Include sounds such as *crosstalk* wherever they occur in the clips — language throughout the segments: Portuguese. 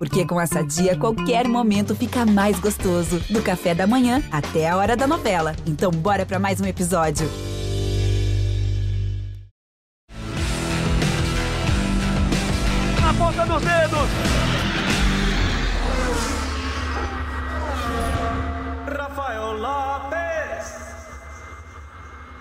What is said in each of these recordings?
Porque com essa dia, qualquer momento fica mais gostoso. Do café da manhã até a hora da novela. Então, bora para mais um episódio. Na ponta dos dedos! Rafael Lopes!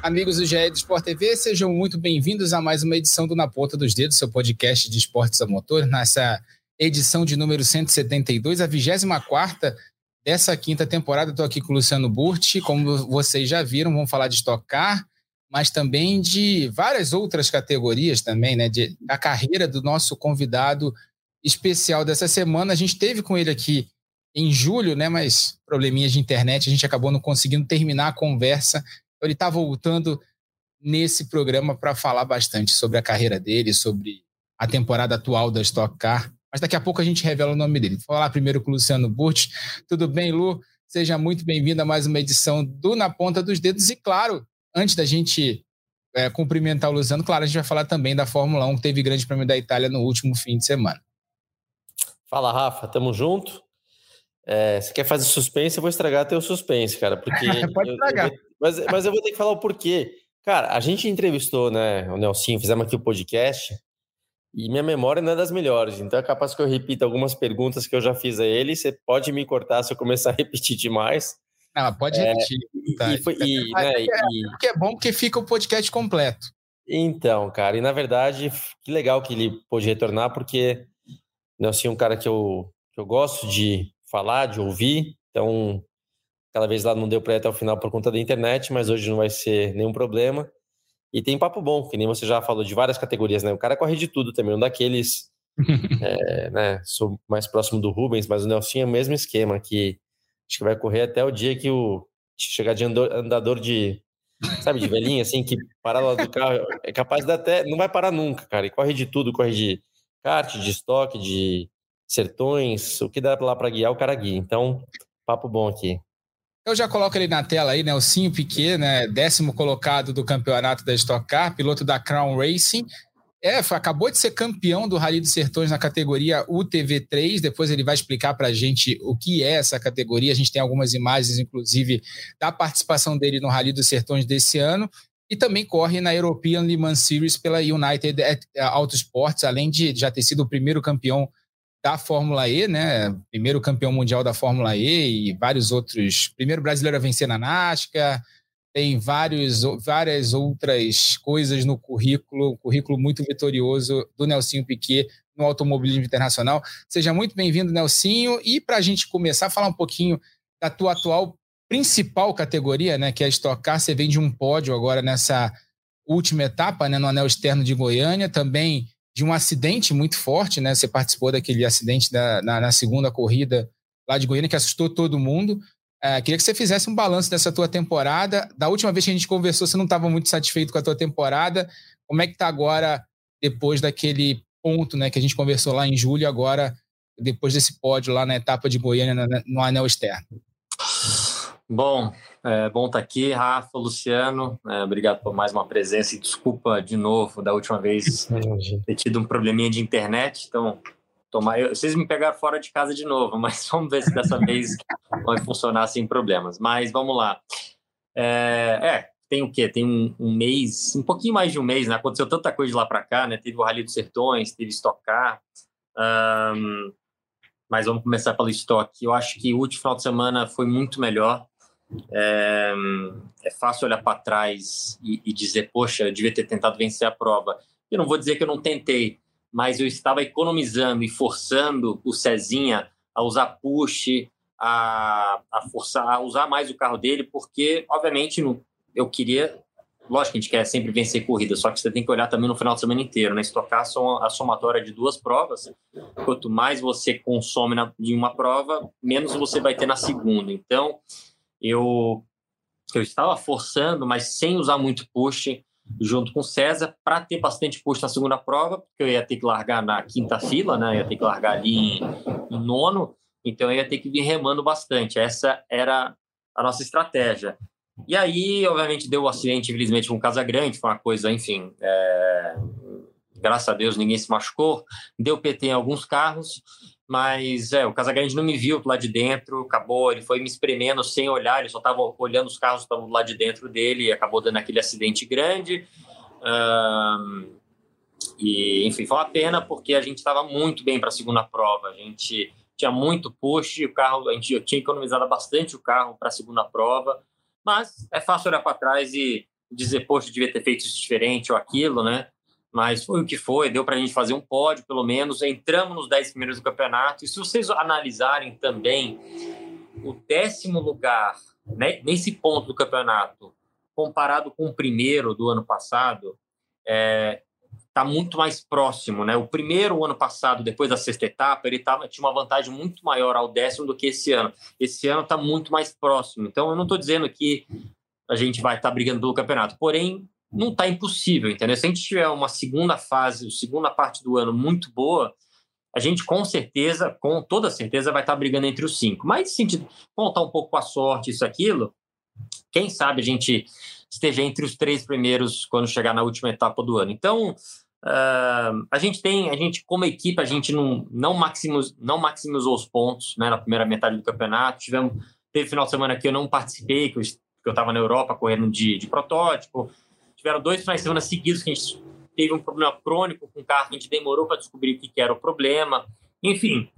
Amigos do GE do Sport TV, sejam muito bem-vindos a mais uma edição do Na Ponta dos Dedos, seu podcast de esportes a motor, nessa edição de número 172, a 24 dessa quinta temporada. Estou aqui com o Luciano Burti, como vocês já viram, vamos falar de Stock Car, mas também de várias outras categorias também, né? De, da carreira do nosso convidado especial dessa semana. A gente teve com ele aqui em julho, né? Mas probleminhas de internet, a gente acabou não conseguindo terminar a conversa. Então, ele está voltando nesse programa para falar bastante sobre a carreira dele, sobre a temporada atual da Stock Car. Mas daqui a pouco a gente revela o nome dele. Vou falar primeiro com o Luciano Burti. Tudo bem, Lu? Seja muito bem-vindo a mais uma edição do Na Ponta dos Dedos. E, claro, antes da gente é, cumprimentar o Luciano, claro, a gente vai falar também da Fórmula 1, que teve grande prêmio da Itália no último fim de semana. Fala, Rafa, tamo junto. É, você quer fazer suspense? Eu vou estragar teu suspense, cara, porque. *laughs* Pode estragar. Eu, vou, mas, mas eu vou ter que falar o porquê. Cara, a gente entrevistou, né, o Nelson, fizemos aqui o podcast, e minha memória não é das melhores, então é capaz que eu repita algumas perguntas que eu já fiz a ele. Você pode me cortar se eu começar a *laughs* repetir demais. Não, pode repetir. É, tá. E, foi, e, né, é, e... Porque é bom porque fica o podcast completo. Então, cara, e na verdade, que legal que ele pôde retornar, porque Nelson é um cara que eu, que eu gosto de falar, de ouvir. Então, cada vez lá não deu para ir até o final por conta da internet, mas hoje não vai ser nenhum problema. E tem papo bom, que nem você já falou de várias categorias, né? O cara corre de tudo também, um daqueles. *laughs* é, né? Sou mais próximo do Rubens, mas o Nelson é o mesmo esquema, que acho que vai correr até o dia que o chegar de andador de. Sabe, de velhinho, assim, que parar lá do carro é capaz de até. Não vai parar nunca, cara. E corre de tudo, corre de kart, de estoque, de sertões, o que dá lá para guiar, o cara guia. Então, papo bom aqui. Eu já coloco ele na tela aí, né? O Cinho Piquet, né? Décimo colocado do campeonato da Stock Car, piloto da Crown Racing. É, acabou de ser campeão do Rally dos Sertões na categoria UTV3. Depois ele vai explicar para a gente o que é essa categoria. A gente tem algumas imagens, inclusive, da participação dele no Rally dos Sertões desse ano. E também corre na European Le Mans Series pela United Autosports, além de já ter sido o primeiro campeão da Fórmula E, né? Primeiro campeão mundial da Fórmula E e vários outros. Primeiro brasileiro a vencer na NASCAR. Tem vários, várias outras coisas no currículo, um currículo muito vitorioso do Nelsinho Piquet no automobilismo internacional. Seja muito bem-vindo, Nelsinho. E para a gente começar a falar um pouquinho da tua atual principal categoria, né, que é a Stock Car, você vem de um pódio agora nessa última etapa, né, no anel externo de Goiânia, também de um acidente muito forte, né? Você participou daquele acidente da, na, na segunda corrida lá de Goiânia que assustou todo mundo. É, queria que você fizesse um balanço dessa tua temporada. Da última vez que a gente conversou, você não estava muito satisfeito com a tua temporada. Como é que está agora, depois daquele ponto né, que a gente conversou lá em julho, agora, depois desse pódio lá na etapa de Goiânia, no anel externo? Bom, é bom estar tá aqui, Rafa, Luciano. É, obrigado por mais uma presença e desculpa de novo da última vez ter tido um probleminha de internet. Então, tomar, eu, vocês me pegaram fora de casa de novo, *laughs* mas vamos ver se dessa vez vai funcionar sem problemas. Mas vamos lá. É, é tem o quê? Tem um, um, mês, um pouquinho mais de um mês, né? Aconteceu tanta coisa de lá para cá, né? Teve o Rally dos Sertões, teve Estocar. Um, mas vamos começar pelo estoque. Eu acho que o último final de semana foi muito melhor. É, é fácil olhar para trás e, e, dizer, poxa, eu devia ter tentado vencer a prova. Eu não vou dizer que eu não tentei, mas eu estava economizando e forçando o Cezinha a usar push, a, a forçar, a usar mais o carro dele, porque, obviamente, eu queria. Lógico que a gente quer sempre vencer corrida, só que você tem que olhar também no final de semana inteiro, né? Estocar a somatória de duas provas. Quanto mais você consome na, de uma prova, menos você vai ter na segunda. Então, eu, eu estava forçando, mas sem usar muito push, junto com o César, para ter bastante push na segunda prova, porque eu ia ter que largar na quinta fila, né? Eu ia ter que largar ali em, em nono, então eu ia ter que vir remando bastante. Essa era a nossa estratégia. E aí, obviamente, deu o um acidente, infelizmente, com o Casa Grande, foi uma coisa, enfim, é... graças a Deus ninguém se machucou. Deu PT em alguns carros, mas é, o Casagrande não me viu lá de dentro, acabou, ele foi me espremendo sem olhar, ele só estava olhando os carros que estavam lá de dentro dele e acabou dando aquele acidente grande. E, enfim, foi uma pena porque a gente estava muito bem para a segunda prova. A gente tinha muito push, o carro, a gente tinha economizado bastante o carro para a segunda prova, mas é fácil olhar para trás e dizer, poxa, devia ter feito isso diferente ou aquilo, né? Mas foi o que foi, deu para a gente fazer um pódio, pelo menos. Entramos nos 10 primeiros do campeonato. E se vocês analisarem também o décimo lugar né, nesse ponto do campeonato, comparado com o primeiro do ano passado, é, está muito mais próximo, né? O primeiro ano passado, depois da sexta etapa, ele tava, tinha uma vantagem muito maior ao décimo do que esse ano. Esse ano está muito mais próximo. Então, eu não estou dizendo que a gente vai estar tá brigando pelo campeonato, porém, não está impossível, entendeu? Se a gente tiver uma segunda fase, segunda parte do ano muito boa, a gente com certeza, com toda certeza, vai estar tá brigando entre os cinco. Mas se a gente contar um pouco com a sorte, isso, aquilo, quem sabe a gente esteja entre os três primeiros quando chegar na última etapa do ano. Então, Uh, a gente tem, a gente como equipe, a gente não, não, não maximizou os pontos né, na primeira metade do campeonato. Tivemos, teve final de semana que eu não participei, que eu estava na Europa correndo de, de protótipo. Tiveram dois finais de semana seguidos que a gente teve um problema crônico com o carro, a gente demorou para descobrir o que, era o problema. Enfim,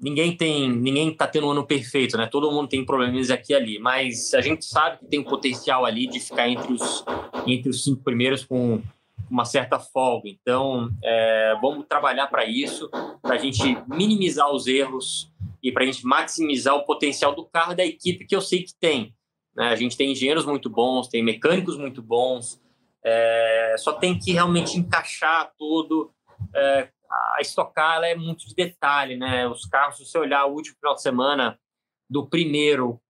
ninguém tem, ninguém está tendo um ano perfeito, né? Todo mundo tem problemas aqui e ali, mas a gente sabe que tem um potencial ali de ficar entre os, entre os cinco primeiros com uma certa folga. Então, é, vamos trabalhar para isso, para a gente minimizar os erros e para a gente maximizar o potencial do carro da equipe que eu sei que tem. Né? A gente tem engenheiros muito bons, tem mecânicos muito bons, é, só tem que realmente encaixar tudo. É, a estocar é muito de detalhe, né? Os carros, se você olhar o último final de semana, do primeiro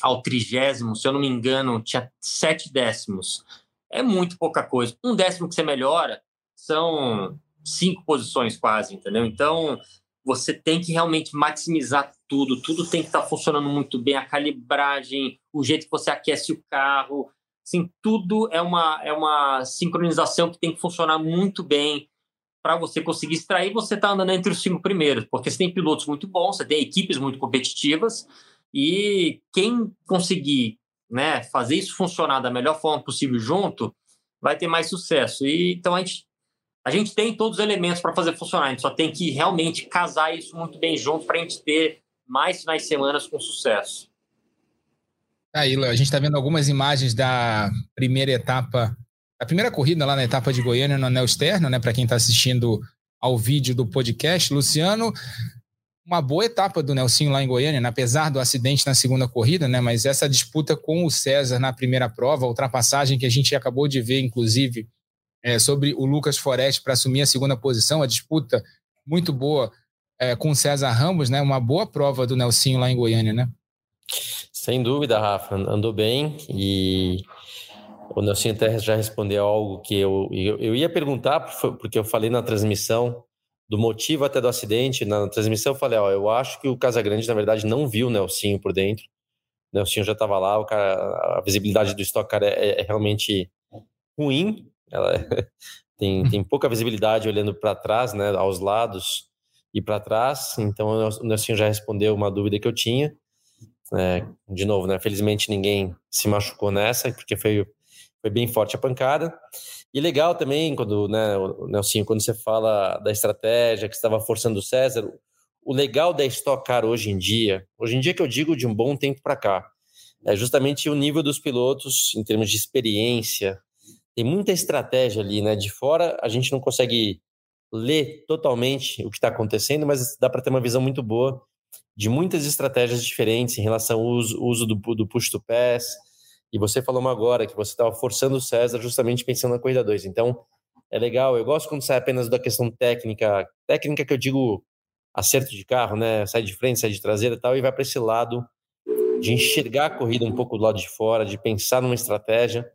ao trigésimo, se eu não me engano, tinha sete décimos é muito pouca coisa. Um décimo que você melhora são cinco posições quase, entendeu? Então, você tem que realmente maximizar tudo, tudo tem que estar funcionando muito bem, a calibragem, o jeito que você aquece o carro, assim, tudo é uma, é uma sincronização que tem que funcionar muito bem para você conseguir extrair, você está andando entre os cinco primeiros, porque você tem pilotos muito bons, você tem equipes muito competitivas, e quem conseguir né, fazer isso funcionar da melhor forma possível junto, vai ter mais sucesso. E então a gente a gente tem todos os elementos para fazer funcionar. A gente só tem que realmente casar isso muito bem junto para a gente ter mais finais de com sucesso. Aí, a gente está vendo algumas imagens da primeira etapa, a primeira corrida lá na etapa de Goiânia no anel externo, né? Para quem está assistindo ao vídeo do podcast, Luciano, uma boa etapa do Nelsinho lá em Goiânia, né? apesar do acidente na segunda corrida, né? Mas essa disputa com o César na primeira prova, ultrapassagem que a gente acabou de ver, inclusive, é, sobre o Lucas Forest para assumir a segunda posição, a disputa muito boa é, com César Ramos, né? Uma boa prova do Nelsinho lá em Goiânia, né? Sem dúvida, Rafa, andou bem e o Nelsinho até já respondeu algo que eu, eu, eu ia perguntar, porque eu falei na transmissão do motivo até do acidente, na transmissão eu falei, ó, eu acho que o Casagrande, na verdade, não viu o Nelsinho por dentro. O Nelsinho já estava lá, o cara, a visibilidade do Stock Car é, é realmente ruim, ela é, *laughs* tem, tem pouca visibilidade olhando para trás, né, aos lados e para trás, então o Nelsinho já respondeu uma dúvida que eu tinha. É, de novo, né, felizmente ninguém se machucou nessa, porque foi, foi bem forte a pancada. E legal também, quando, né, Nelsinho, quando você fala da estratégia que estava forçando o César, o legal da Stock Car hoje em dia, hoje em dia que eu digo de um bom tempo para cá, é justamente o nível dos pilotos em termos de experiência. Tem muita estratégia ali, né? De fora a gente não consegue ler totalmente o que está acontecendo, mas dá para ter uma visão muito boa de muitas estratégias diferentes em relação ao uso, uso do, do push to pass, e você falou agora que você estava forçando o César justamente pensando na corrida 2. Então, é legal. Eu gosto quando sai apenas da questão técnica, técnica que eu digo acerto de carro, né? Sai de frente, sai de traseira e tal, e vai para esse lado de enxergar a corrida um pouco do lado de fora, de pensar numa estratégia.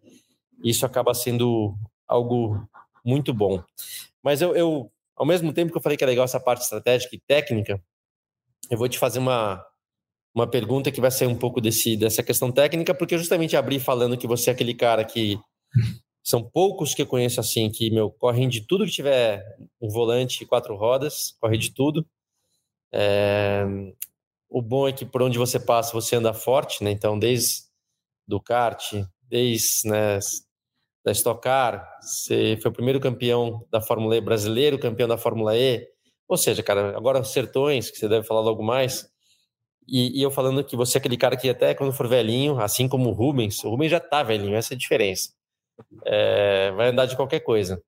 Isso acaba sendo algo muito bom. Mas eu, eu, ao mesmo tempo que eu falei que é legal essa parte estratégica e técnica, eu vou te fazer uma, uma pergunta que vai ser um pouco desse, dessa questão técnica, porque justamente abri falando que você é aquele cara que *laughs* São poucos que eu conheço assim, que, meu, correm de tudo que tiver um volante quatro rodas, corre de tudo. É... O bom é que por onde você passa, você anda forte, né? Então, desde do kart, desde né, da Stock Car, você foi o primeiro campeão da Fórmula E brasileiro, campeão da Fórmula E. Ou seja, cara, agora Sertões, que você deve falar logo mais, e, e, eu falando que você é aquele cara que até quando for velhinho, assim como o Rubens, o Rubens já tá velhinho, essa é a diferença. É, vai andar de qualquer coisa.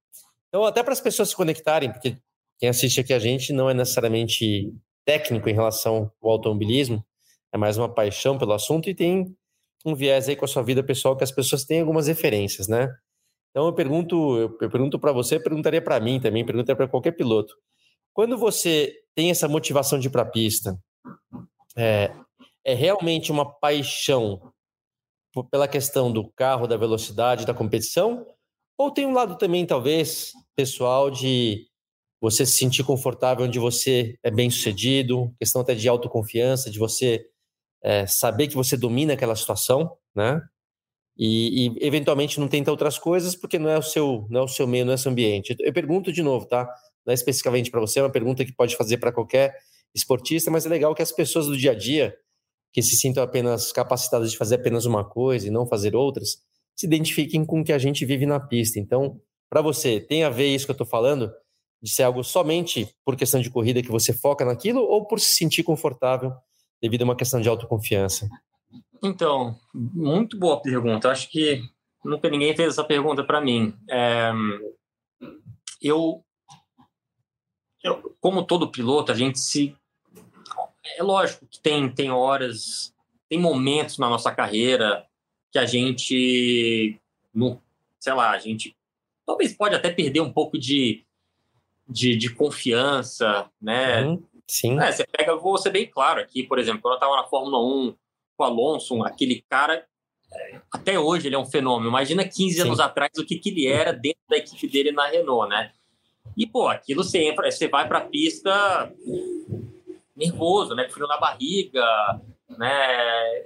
Então, até para as pessoas se conectarem, porque quem assiste aqui a gente não é necessariamente técnico em relação ao automobilismo, é mais uma paixão pelo assunto e tem um viés aí com a sua vida pessoal que as pessoas têm algumas referências, né? Então eu pergunto, eu pergunto para você, perguntaria para mim também, perguntaria para qualquer piloto. Quando você tem essa motivação de ir para a pista, é, é realmente uma paixão pela questão do carro, da velocidade, da competição? Ou tem um lado também, talvez, pessoal, de você se sentir confortável onde você é bem sucedido, questão até de autoconfiança, de você é, saber que você domina aquela situação, né? E, e, eventualmente não tenta outras coisas porque não é o seu, não é o seu meio, não é o seu ambiente. Eu pergunto de novo, tá? Não é especificamente para você, é uma pergunta que pode fazer para qualquer esportista, mas é legal que as pessoas do dia a dia, que se sintam apenas capacitadas de fazer apenas uma coisa e não fazer outras, se identifiquem com o que a gente vive na pista. Então, para você, tem a ver isso que eu estou falando, de ser algo somente por questão de corrida que você foca naquilo ou por se sentir confortável devido a uma questão de autoconfiança? Então, muito boa pergunta. Acho que nunca ninguém fez essa pergunta para mim. É, eu, eu, como todo piloto, a gente se é lógico que tem, tem horas, tem momentos na nossa carreira que a gente, no, sei lá, a gente talvez pode até perder um pouco de, de, de confiança, né? Uhum, sim. É, você pega, vou ser bem claro aqui, por exemplo, quando eu estava na Fórmula 1 com o Alonso, aquele cara, até hoje ele é um fenômeno. Imagina 15 sim. anos atrás o que, que ele era dentro da equipe dele na Renault, né? E, pô, aquilo sempre, você vai para a pista nervoso, né? Frio na barriga, né?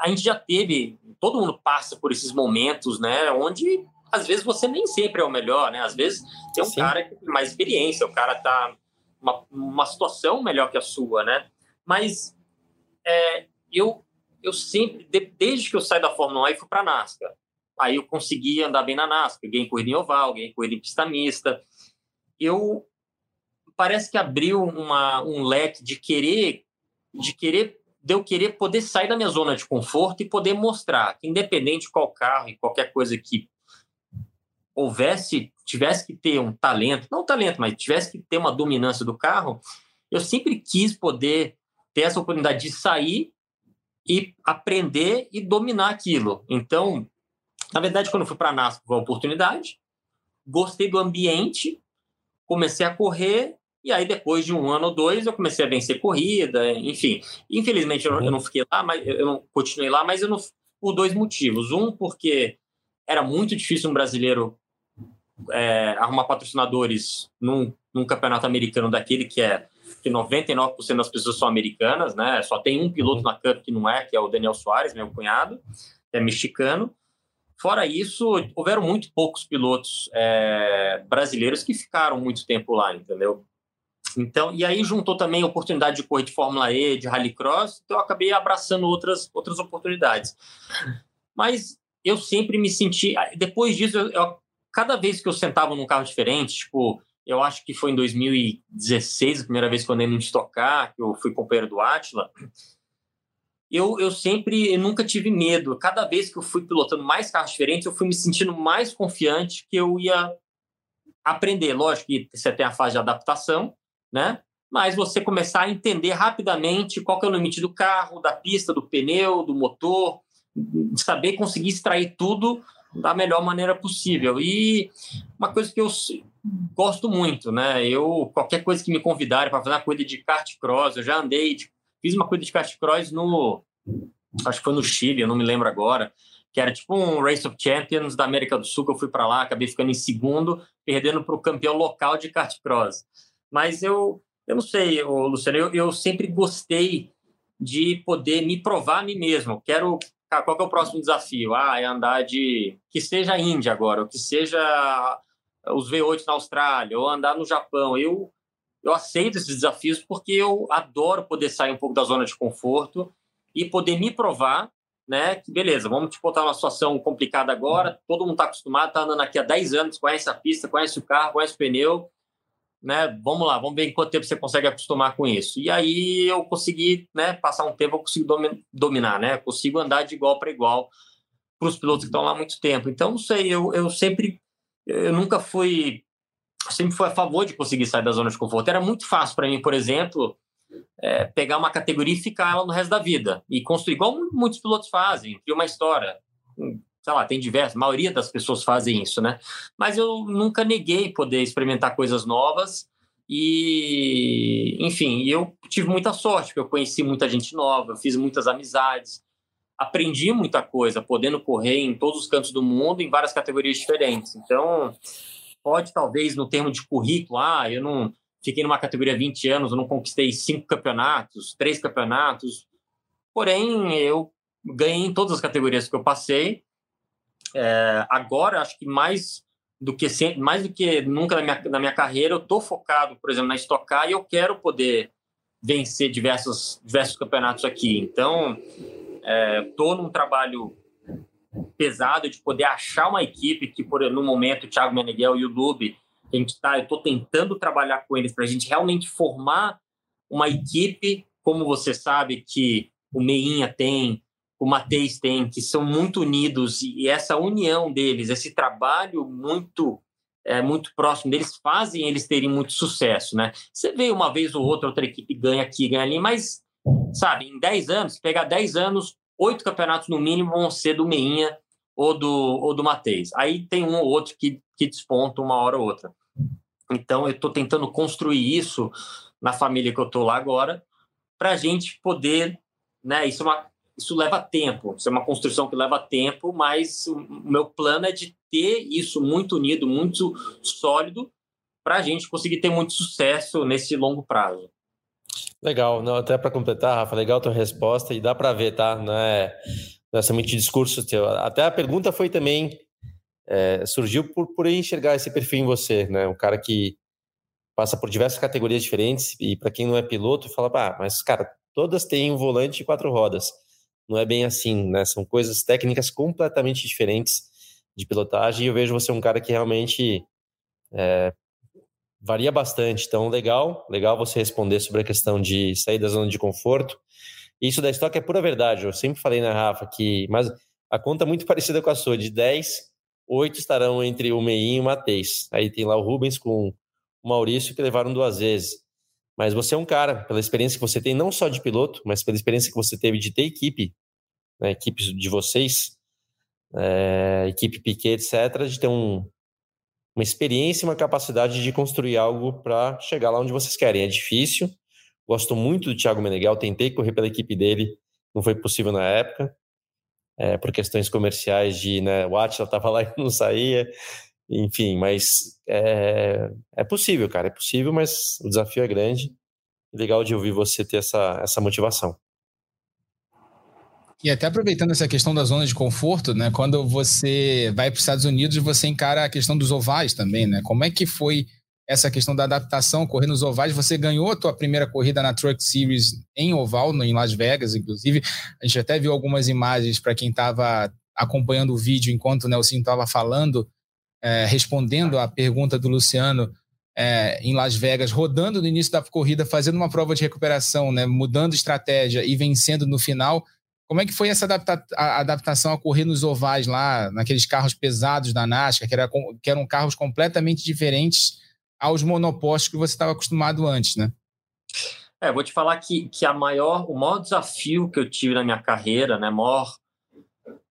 A gente já teve, todo mundo passa por esses momentos, né? Onde às vezes você nem sempre é o melhor, né? Às vezes tem um Sim. cara que tem mais experiência, o cara tá uma, uma situação melhor que a sua, né? Mas é, eu eu sempre, desde que eu saí da Fórmula 1 e fui para NASCAR, aí eu consegui andar bem na NASCAR, ganhei corrida em oval, ganhei corrida em pista mista. Eu parece que abriu uma, um leque de querer, de querer, de eu querer poder sair da minha zona de conforto e poder mostrar que, independente de qual carro e qualquer coisa que houvesse, tivesse que ter um talento, não um talento, mas tivesse que ter uma dominância do carro, eu sempre quis poder ter essa oportunidade de sair e aprender e dominar aquilo. Então, na verdade, quando eu fui para a NASCAR, foi uma oportunidade, gostei do ambiente, comecei a correr e aí, depois de um ano ou dois, eu comecei a vencer corrida, enfim. Infelizmente, eu, eu não fiquei lá, mas eu não continuei lá, mas eu não, por dois motivos. Um, porque era muito difícil um brasileiro é, arrumar patrocinadores num, num campeonato americano daquele que é que 99% das pessoas são americanas, né? Só tem um piloto na Cup que não é, que é o Daniel Soares, meu cunhado, que é mexicano. Fora isso, houveram muito poucos pilotos é, brasileiros que ficaram muito tempo lá, entendeu? Então, e aí juntou também a oportunidade de correr de Fórmula E, de Rallycross, então eu acabei abraçando outras, outras oportunidades. Mas eu sempre me senti. Depois disso, eu, eu, cada vez que eu sentava num carro diferente, tipo, eu acho que foi em 2016, a primeira vez que eu andei no Stock Car, que eu fui companheiro do Atila, eu, eu sempre, eu nunca tive medo. Cada vez que eu fui pilotando mais carros diferentes, eu fui me sentindo mais confiante que eu ia aprender. Lógico que você tem a fase de adaptação, né? Mas você começar a entender rapidamente qual é o limite do carro, da pista, do pneu, do motor, saber conseguir extrair tudo da melhor maneira possível. E uma coisa que eu gosto muito, né? Eu qualquer coisa que me convidarem para fazer uma corrida de kart cross, eu já andei, de, fiz uma corrida de kart cross no acho que foi no Chile, eu não me lembro agora, que era tipo um Race of Champions da América do Sul, que eu fui para lá, acabei ficando em segundo, perdendo para o campeão local de kart cross. Mas eu, eu não sei, Luciano, eu, eu sempre gostei de poder me provar a mim mesmo. Quero cara, qual que é o próximo desafio? Ah, é andar de. Que seja Índia agora, ou que seja os V8 na Austrália, ou andar no Japão. Eu, eu aceito esses desafios porque eu adoro poder sair um pouco da zona de conforto e poder me provar, né? Que beleza, vamos te botar numa situação complicada agora, todo mundo está acostumado, está andando aqui há 10 anos, conhece a pista, conhece o carro, conhece o pneu, né? Vamos lá, vamos ver em quanto tempo você consegue acostumar com isso. E aí eu consegui, né? Passar um tempo, eu consigo dominar, né? Consigo andar de igual para igual para os pilotos que estão lá há muito tempo. Então, não sei, eu, eu sempre, eu nunca fui, sempre fui a favor de conseguir sair da zona de conforto. Era muito fácil para mim, por exemplo, é, pegar uma categoria e ficar ela no resto da vida e construir, igual muitos pilotos fazem, criar uma história sei lá, tem diversas, a maioria das pessoas fazem isso, né? Mas eu nunca neguei poder experimentar coisas novas e, enfim, eu tive muita sorte, porque eu conheci muita gente nova, fiz muitas amizades, aprendi muita coisa, podendo correr em todos os cantos do mundo, em várias categorias diferentes. Então, pode talvez no termo de currículo, ah, eu não fiquei numa categoria 20 anos, eu não conquistei cinco campeonatos, três campeonatos, porém eu ganhei em todas as categorias que eu passei é, agora, acho que mais do que mais do que nunca na minha, na minha carreira, eu estou focado, por exemplo, na Stock Car e eu quero poder vencer diversos, diversos campeonatos aqui. Então, estou é, num trabalho pesado de poder achar uma equipe que, por no momento, o Thiago Meneghel e o Lube, a gente tá, eu estou tentando trabalhar com eles para a gente realmente formar uma equipe, como você sabe que o Meinha tem, o Mateus tem, que são muito unidos e essa união deles, esse trabalho muito é, muito próximo deles, fazem eles terem muito sucesso, né? Você vê uma vez ou outra, outra equipe ganha aqui, ganha ali, mas, sabe, em 10 anos, pegar 10 anos, oito campeonatos no mínimo vão ser do Meinha ou do, ou do Mateus. Aí tem um ou outro que, que desponta uma hora ou outra. Então, eu estou tentando construir isso na família que eu estou lá agora, para a gente poder, né? Isso é uma isso leva tempo, isso é uma construção que leva tempo, mas o meu plano é de ter isso muito unido, muito sólido, para a gente conseguir ter muito sucesso nesse longo prazo. Legal, não, até para completar, Rafa, legal a tua resposta e dá para ver, tá? Não é, não é somente discurso teu. Até a pergunta foi também é, surgiu por, por enxergar esse perfil em você, né? Um cara que passa por diversas categorias diferentes e para quem não é piloto fala, ah, mas cara, todas têm um volante e quatro rodas não é bem assim, né? São coisas técnicas completamente diferentes de pilotagem e eu vejo você um cara que realmente é, varia bastante. Então, legal, legal você responder sobre a questão de sair da zona de conforto. Isso da estoque é pura verdade. Eu sempre falei na Rafa que, mas a conta é muito *laughs* parecida com a sua, de 10, 8 estarão entre o Meinho e o Mateis. Aí tem lá o Rubens com o Maurício que levaram duas vezes. Mas você é um cara, pela experiência que você tem, não só de piloto, mas pela experiência que você teve de ter equipe, né, equipes de vocês, é, equipe Piquet, etc., de ter um, uma experiência e uma capacidade de construir algo para chegar lá onde vocês querem. É difícil. Gosto muito do Thiago Meneghel, tentei correr pela equipe dele, não foi possível na época, é, por questões comerciais de, né, o Atila estava lá e não saía, enfim, mas é, é possível, cara, é possível, mas o desafio é grande. Legal de ouvir você ter essa, essa motivação. E até aproveitando essa questão da zona de conforto, né? Quando você vai para os Estados Unidos, você encara a questão dos ovais também, né? Como é que foi essa questão da adaptação, correr nos ovais? Você ganhou a tua primeira corrida na Truck Series em oval, em Las Vegas, inclusive. A gente até viu algumas imagens para quem estava acompanhando o vídeo enquanto o Nelson estava falando é, respondendo à pergunta do Luciano é, em Las Vegas, rodando no início da corrida, fazendo uma prova de recuperação, né, mudando estratégia e vencendo no final. Como é que foi essa adapta a adaptação a correr nos ovais lá, naqueles carros pesados da NASCAR, que, era, que eram carros completamente diferentes aos monopostos que você estava acostumado antes, né? É, vou te falar que, que a maior, o maior desafio que eu tive na minha carreira, né, maior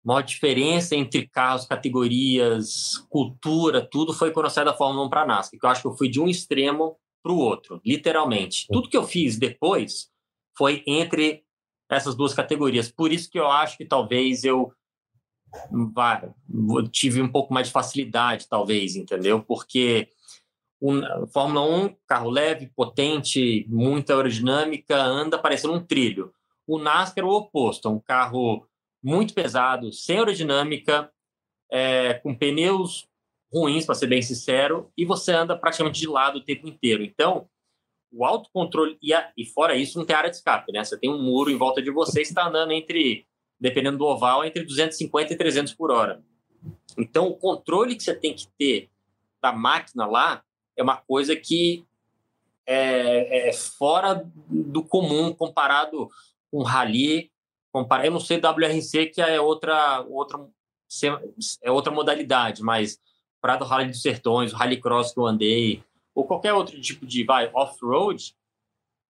maior diferença entre carros, categorias, cultura, tudo foi quando eu saí da Fórmula 1 para a NASCAR, que eu acho que eu fui de um extremo para o outro, literalmente. Tudo que eu fiz depois foi entre essas duas categorias. Por isso que eu acho que talvez eu tive um pouco mais de facilidade, talvez, entendeu? Porque o Fórmula 1, carro leve, potente, muita aerodinâmica, anda parecendo um trilho. O NASCAR é o oposto, é um carro muito pesado, sem aerodinâmica, é, com pneus ruins, para ser bem sincero, e você anda praticamente de lado o tempo inteiro. Então, o autocontrole, e, a, e fora isso, não tem área de escape, né? Você tem um muro em volta de você e está andando entre, dependendo do oval, entre 250 e 300 por hora. Então, o controle que você tem que ter da máquina lá é uma coisa que é, é fora do comum comparado com rally. Compara, eu não sei WRC, que é outra, outra, é outra modalidade, mas para o Rally dos Sertões, o Rallycross que eu andei, ou qualquer outro tipo de vai off-road,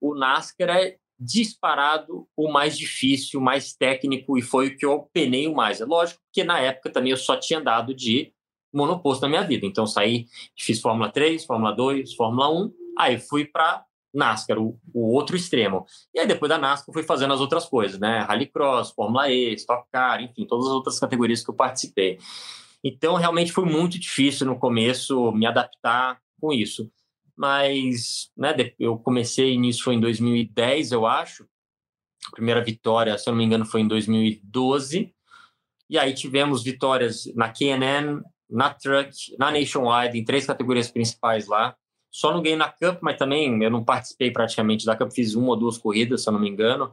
o NASCAR é disparado o mais difícil, o mais técnico, e foi o que eu penei o mais. É lógico que na época também eu só tinha andado de monoposto na minha vida. Então saí, fiz Fórmula 3, Fórmula 2, Fórmula 1, aí fui para NASCAR, o, o, outro extremo. E aí depois da NASCAR fui fazendo as outras coisas, né? Rallycross, Fórmula E, Stock Car, enfim, todas as outras categorias que eu participei. Então realmente foi muito difícil no começo me adaptar com isso. Mas, né, eu comecei nisso foi em 2010, eu acho. A primeira vitória, se eu não me engano, foi em 2012. E aí tivemos vitórias na KNN, na Truck, na Nationwide, em três categorias principais lá. Só não ganhei na Cup, mas também eu não participei praticamente da Cup, fiz uma ou duas corridas, se eu não me engano.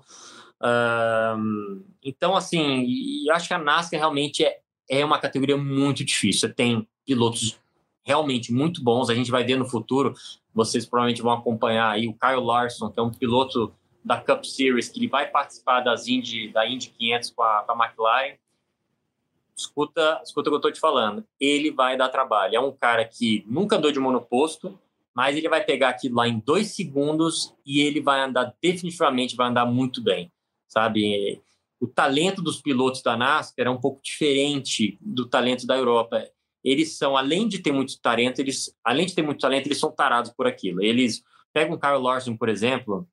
Um, então, assim, acho que a NASCAR realmente é, é uma categoria muito difícil. Você tem pilotos realmente muito bons. A gente vai ver no futuro, vocês provavelmente vão acompanhar aí o Kyle Larson, que é um piloto da Cup Series, que ele vai participar das Indy, da Indy 500 com a, com a McLaren. Escuta, escuta o que eu estou te falando. Ele vai dar trabalho. É um cara que nunca andou de monoposto, mas ele vai pegar aquilo lá em dois segundos e ele vai andar, definitivamente vai andar muito bem, sabe? O talento dos pilotos da NASCAR é um pouco diferente do talento da Europa eles são, além de ter muito talento, eles, além de ter muito talento, eles são tarados por aquilo. Eles pegam o Kyle Larson, por exemplo,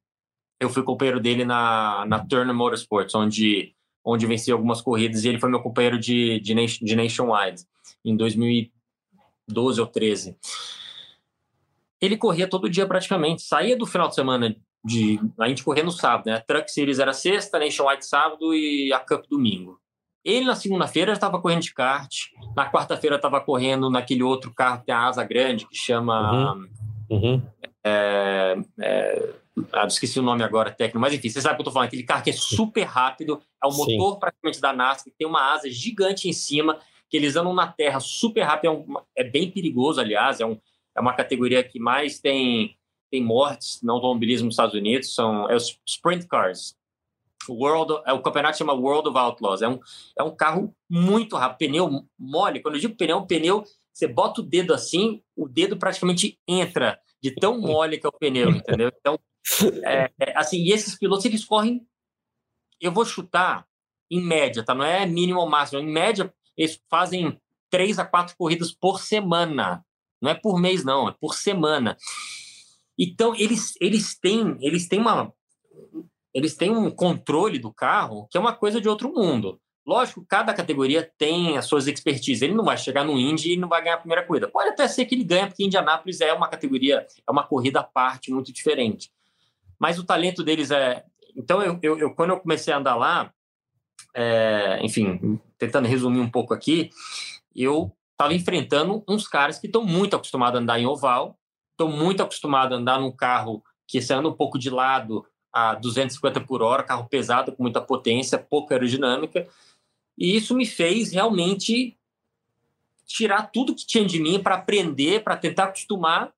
eu fui companheiro dele na, na Turner Motorsports, onde, onde venci algumas corridas, e ele foi meu companheiro de, de, de Nationwide, em 2012 ou 13. Ele corria todo dia praticamente, saía do final de semana de. A gente corria no sábado, né? A Truck Series era sexta, Nationwide sábado e a Cup domingo. Ele, na segunda-feira, estava correndo de kart. Na quarta-feira, estava correndo naquele outro carro que tem a asa grande, que chama. Uhum. Uhum. É, é, ah, esqueci o nome agora técnico, mas enfim, você sabe o que eu estou falando. Aquele carro que é super rápido, é o motor praticamente da NASCAR, que tem uma asa gigante em cima, que eles andam na terra super rápido. É, um, é bem perigoso, aliás. É, um, é uma categoria que mais tem, tem mortes no automobilismo nos Estados Unidos. São é os sprint cars. World, é, o campeonato chama World of Outlaws. É um, é um carro muito rápido, pneu mole. Quando eu digo pneu, pneu, você bota o dedo assim, o dedo praticamente entra de tão mole que é o pneu, entendeu? Então, é, é, assim, e esses pilotos, eles correm, eu vou chutar em média, tá? Não é mínimo ou máximo, em média, eles fazem três a quatro corridas por semana. Não é por mês, não, é por semana. Então, eles, eles têm, eles têm uma, eles têm um controle do carro que é uma coisa de outro mundo. Lógico, cada categoria tem as suas expertises. Ele não vai chegar no Indy e não vai ganhar a primeira corrida. Pode até ser que ele ganhe, porque Indianápolis é uma categoria, é uma corrida à parte muito diferente. Mas o talento deles é. Então, eu, eu, eu quando eu comecei a andar lá, é, enfim, tentando resumir um pouco aqui, eu estava enfrentando uns caras que estão muito acostumados a andar em oval, estão muito acostumados a andar num carro que você anda um pouco de lado, a 250 por hora, carro pesado com muita potência, pouca aerodinâmica. E isso me fez realmente tirar tudo que tinha de mim para aprender, para tentar acostumar.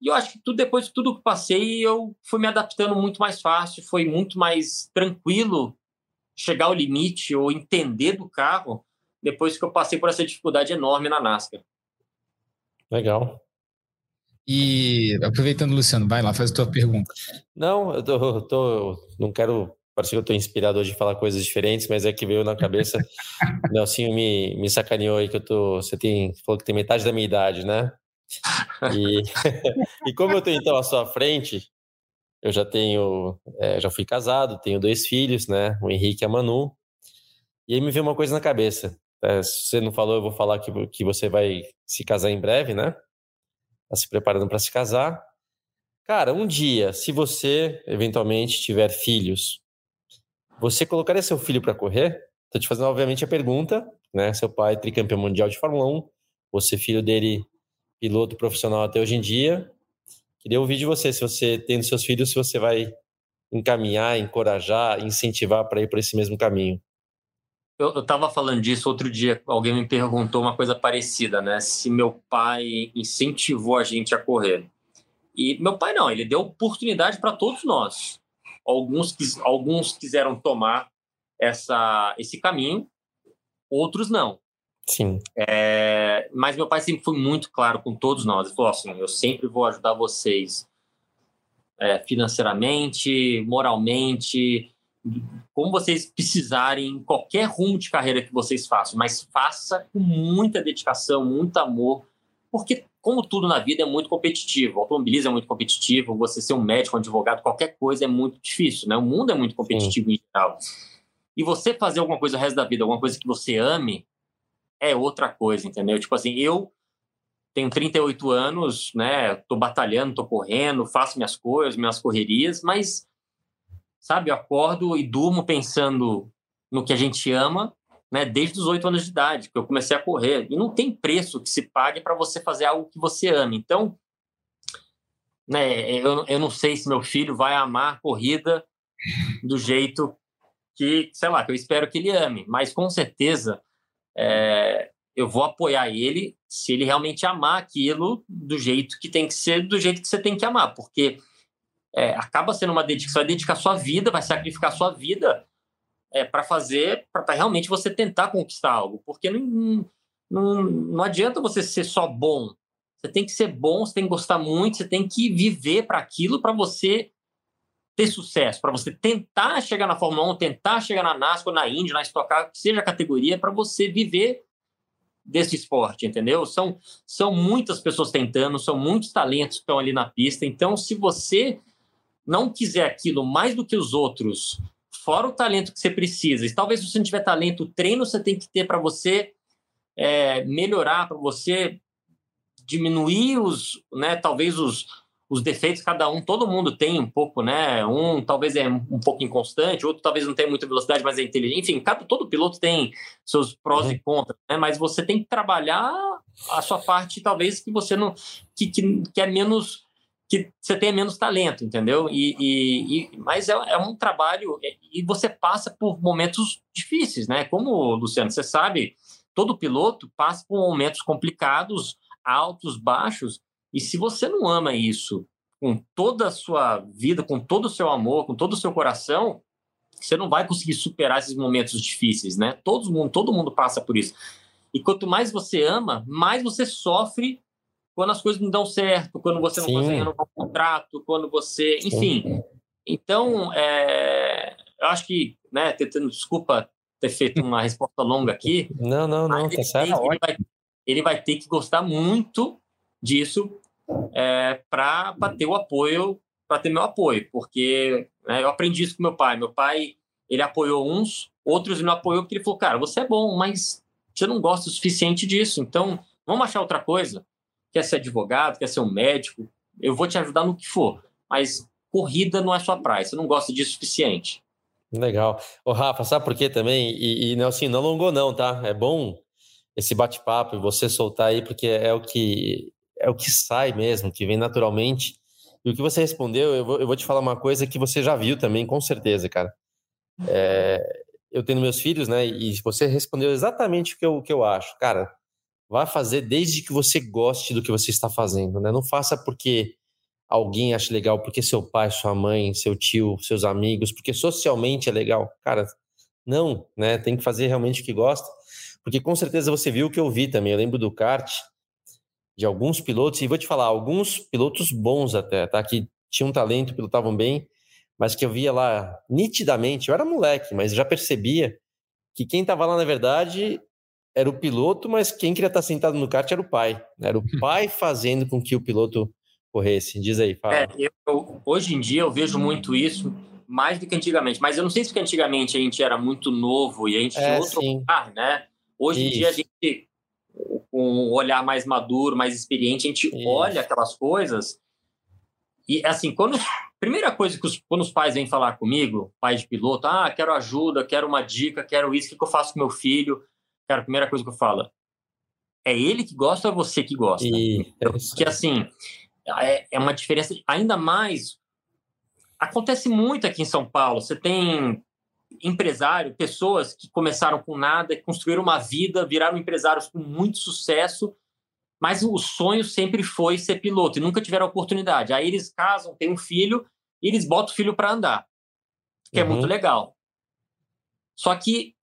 E eu acho que tudo depois de tudo que passei, eu fui me adaptando muito mais fácil, foi muito mais tranquilo chegar ao limite ou entender do carro depois que eu passei por essa dificuldade enorme na NASCAR. Legal. E aproveitando, Luciano, vai lá, faz a tua pergunta. Não, eu tô, tô não quero parecer que eu estou inspirado hoje de falar coisas diferentes, mas é que veio na cabeça. *laughs* Nelsinho me, me sacaneou aí que eu tô. Você tem, falou que tem metade da minha idade, né? E, *laughs* e como eu estou então à sua frente, eu já tenho, é, já fui casado, tenho dois filhos, né? O Henrique e a Manu. E aí me veio uma coisa na cabeça. É, se você não falou, eu vou falar que, que você vai se casar em breve, né? Tá se preparando para se casar. Cara, um dia, se você eventualmente tiver filhos, você colocaria seu filho para correr? Tô te fazendo, obviamente, a pergunta, né? Seu pai tricampeão mundial de Fórmula 1, você filho dele, piloto profissional até hoje em dia. Queria ouvir de você, se você tem seus filhos, se você vai encaminhar, encorajar, incentivar para ir por esse mesmo caminho. Eu estava falando disso outro dia, alguém me perguntou uma coisa parecida, né? Se meu pai incentivou a gente a correr. E meu pai não, ele deu oportunidade para todos nós. Alguns, alguns quiseram tomar essa, esse caminho, outros não. Sim. É, mas meu pai sempre foi muito claro com todos nós. Ele falou assim: eu sempre vou ajudar vocês é, financeiramente, moralmente, como vocês precisarem, qualquer rumo de carreira que vocês façam, mas faça com muita dedicação, muito amor, porque como tudo na vida é muito competitivo, o automobilismo é muito competitivo, você ser um médico, um advogado, qualquer coisa é muito difícil, né? O mundo é muito competitivo Sim. em geral. E você fazer alguma coisa o resto da vida, alguma coisa que você ame, é outra coisa, entendeu? Tipo assim, eu tenho 38 anos, né? Tô batalhando, tô correndo, faço minhas coisas, minhas correrias, mas sabe, eu acordo e durmo pensando no que a gente ama, né, desde os oito anos de idade, que eu comecei a correr. E não tem preço que se pague para você fazer algo que você ama. Então, né, eu, eu não sei se meu filho vai amar corrida do jeito que, sei lá, que eu espero que ele ame, mas com certeza é, eu vou apoiar ele se ele realmente amar aquilo do jeito que tem que ser, do jeito que você tem que amar, porque é, acaba sendo uma dedicação, você vai dedicar sua vida, vai sacrificar sua vida é, para fazer, para realmente você tentar conquistar algo, porque não, não, não adianta você ser só bom, você tem que ser bom, você tem que gostar muito, você tem que viver para aquilo para você ter sucesso, para você tentar chegar na Fórmula 1, tentar chegar na NASCAR, na Indy, na Stock Car, seja a categoria, para você viver desse esporte, entendeu? São, são muitas pessoas tentando, são muitos talentos que estão ali na pista. Então, se você não quiser aquilo mais do que os outros, fora o talento que você precisa, e talvez se você não tiver talento, o treino você tem que ter para você é, melhorar, para você diminuir os, né, talvez os, os defeitos, cada um, todo mundo tem um pouco, né? Um talvez é um pouco inconstante, outro talvez não tenha muita velocidade, mas é inteligente. Enfim, cada, todo piloto tem seus prós uhum. e contras, né? Mas você tem que trabalhar a sua parte, talvez, que você não. que, que, que é menos que você tenha menos talento, entendeu? E, e, e mas é, é, um trabalho e você passa por momentos difíceis, né? Como Luciano, você sabe, todo piloto passa por momentos complicados, altos, baixos, e se você não ama isso com toda a sua vida, com todo o seu amor, com todo o seu coração, você não vai conseguir superar esses momentos difíceis, né? Todo mundo, todo mundo passa por isso. E quanto mais você ama, mais você sofre quando as coisas não dão certo, quando você não Sim. consegue renovar um contrato, quando você. Enfim. Sim. Então, é, eu acho que, né, tentando, desculpa ter feito uma *laughs* resposta longa aqui. Não, não, não, tá certo. Ele vai, ele vai ter que gostar muito disso é, para ter o apoio, para ter meu apoio, porque né, eu aprendi isso com meu pai. Meu pai, ele apoiou uns, outros ele não apoiou porque ele falou, cara, você é bom, mas você não gosta o suficiente disso, então vamos achar outra coisa quer ser advogado, quer ser um médico, eu vou te ajudar no que for. Mas corrida não é sua praia, você não gosta disso o suficiente. Legal. Ô, Rafa, sabe por quê também? E, e assim, não alongou não, tá? É bom esse bate-papo e você soltar aí, porque é o que é o que sai mesmo, que vem naturalmente. E o que você respondeu, eu vou, eu vou te falar uma coisa que você já viu também, com certeza, cara. É, eu tenho meus filhos, né? E você respondeu exatamente o que eu, o que eu acho. Cara, Vá fazer desde que você goste do que você está fazendo, né? Não faça porque alguém acha legal, porque seu pai, sua mãe, seu tio, seus amigos, porque socialmente é legal. Cara, não, né? Tem que fazer realmente o que gosta, porque com certeza você viu o que eu vi também. Eu lembro do kart de alguns pilotos, e vou te falar, alguns pilotos bons até, tá? Que tinham talento, pilotavam bem, mas que eu via lá nitidamente, eu era moleque, mas já percebia que quem estava lá, na verdade, era o piloto, mas quem queria estar sentado no kart era o pai. Né? Era o *laughs* pai fazendo com que o piloto corresse. Diz aí, fala. É, eu, hoje em dia eu vejo muito isso, mais do que antigamente. Mas eu não sei se antigamente a gente era muito novo e a gente é, tinha outro lugar, né? Hoje isso. em dia a gente, com um olhar mais maduro, mais experiente, a gente isso. olha aquelas coisas e, assim, quando, primeira coisa que os, quando os pais vêm falar comigo, pai de piloto, ah, quero ajuda, quero uma dica, quero isso, o que eu faço com meu filho? Cara, a primeira coisa que eu falo, é ele que gosta ou é você que gosta? E... Porque, assim, é, é uma diferença, ainda mais, acontece muito aqui em São Paulo, você tem empresário, pessoas que começaram com nada, construíram uma vida, viraram empresários com muito sucesso, mas o sonho sempre foi ser piloto e nunca tiveram oportunidade. Aí eles casam, têm um filho e eles botam o filho para andar, que uhum. é muito uhum. legal. Só que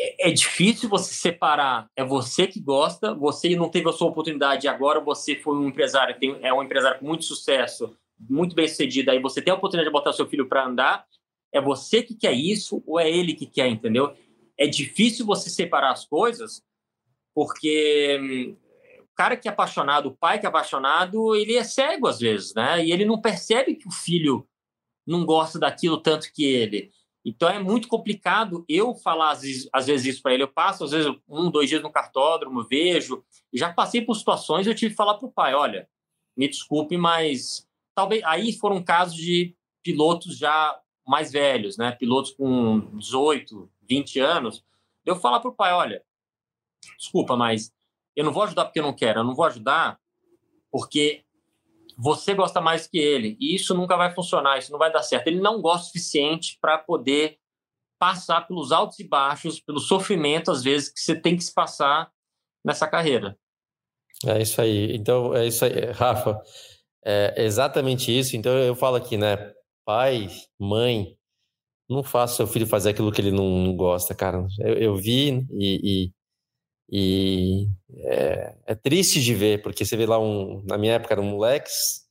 é, é, difícil você separar. É você que gosta, você não teve a sua oportunidade agora você foi um empresário, tem, é um empresário com muito sucesso, muito bem sucedido. Aí você tem a oportunidade de botar seu filho para andar. É você que quer isso ou é ele que quer, entendeu? É difícil você separar as coisas porque hum, cara que é apaixonado, o pai que é apaixonado, ele é cego às vezes, né? E ele não percebe que o filho não gosta daquilo tanto que ele. Então é muito complicado eu falar às vezes, às vezes isso para ele. Eu passo às vezes um, dois dias no cartódromo, vejo. Já passei por situações eu tive que falar para o pai, olha, me desculpe, mas talvez aí foram casos de pilotos já mais velhos, né? Pilotos com 18, 20 anos. Eu falar para o pai, olha, desculpa, mas eu não vou ajudar porque eu não quero, eu não vou ajudar porque você gosta mais que ele. E isso nunca vai funcionar, isso não vai dar certo. Ele não gosta o suficiente para poder passar pelos altos e baixos, pelo sofrimento, às vezes, que você tem que se passar nessa carreira. É isso aí. Então, é isso aí. Rafa, é exatamente isso. Então, eu falo aqui, né? Pai, mãe, não faça seu filho fazer aquilo que ele não gosta, cara. Eu, eu vi e, e e é, é, triste de ver, porque você vê lá um. Na minha época eram moleques,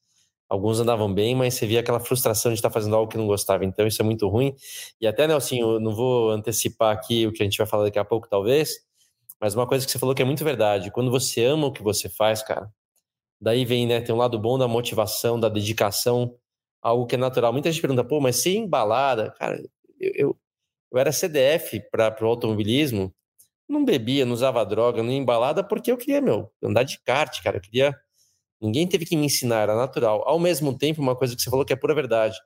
alguns andavam bem, mas você via aquela frustração de estar fazendo algo que não gostava. Então isso é muito ruim. E até, Nelson, eu não vou antecipar aqui o que a gente vai falar daqui a pouco, talvez, mas uma coisa que você falou que é muito verdade. Quando você ama o que você faz, cara, daí vem, né? Tem um lado bom da motivação, da dedicação, algo que é natural. Muita gente pergunta, pô, mas se embalada, cara, eu, eu, eu era CDF para o automobilismo não bebia, não usava droga, não embalada, porque eu queria, meu, andar de kart, cara. Eu queria. Ninguém teve que me ensinar, era natural. Ao mesmo tempo, uma coisa que você falou que é pura verdade.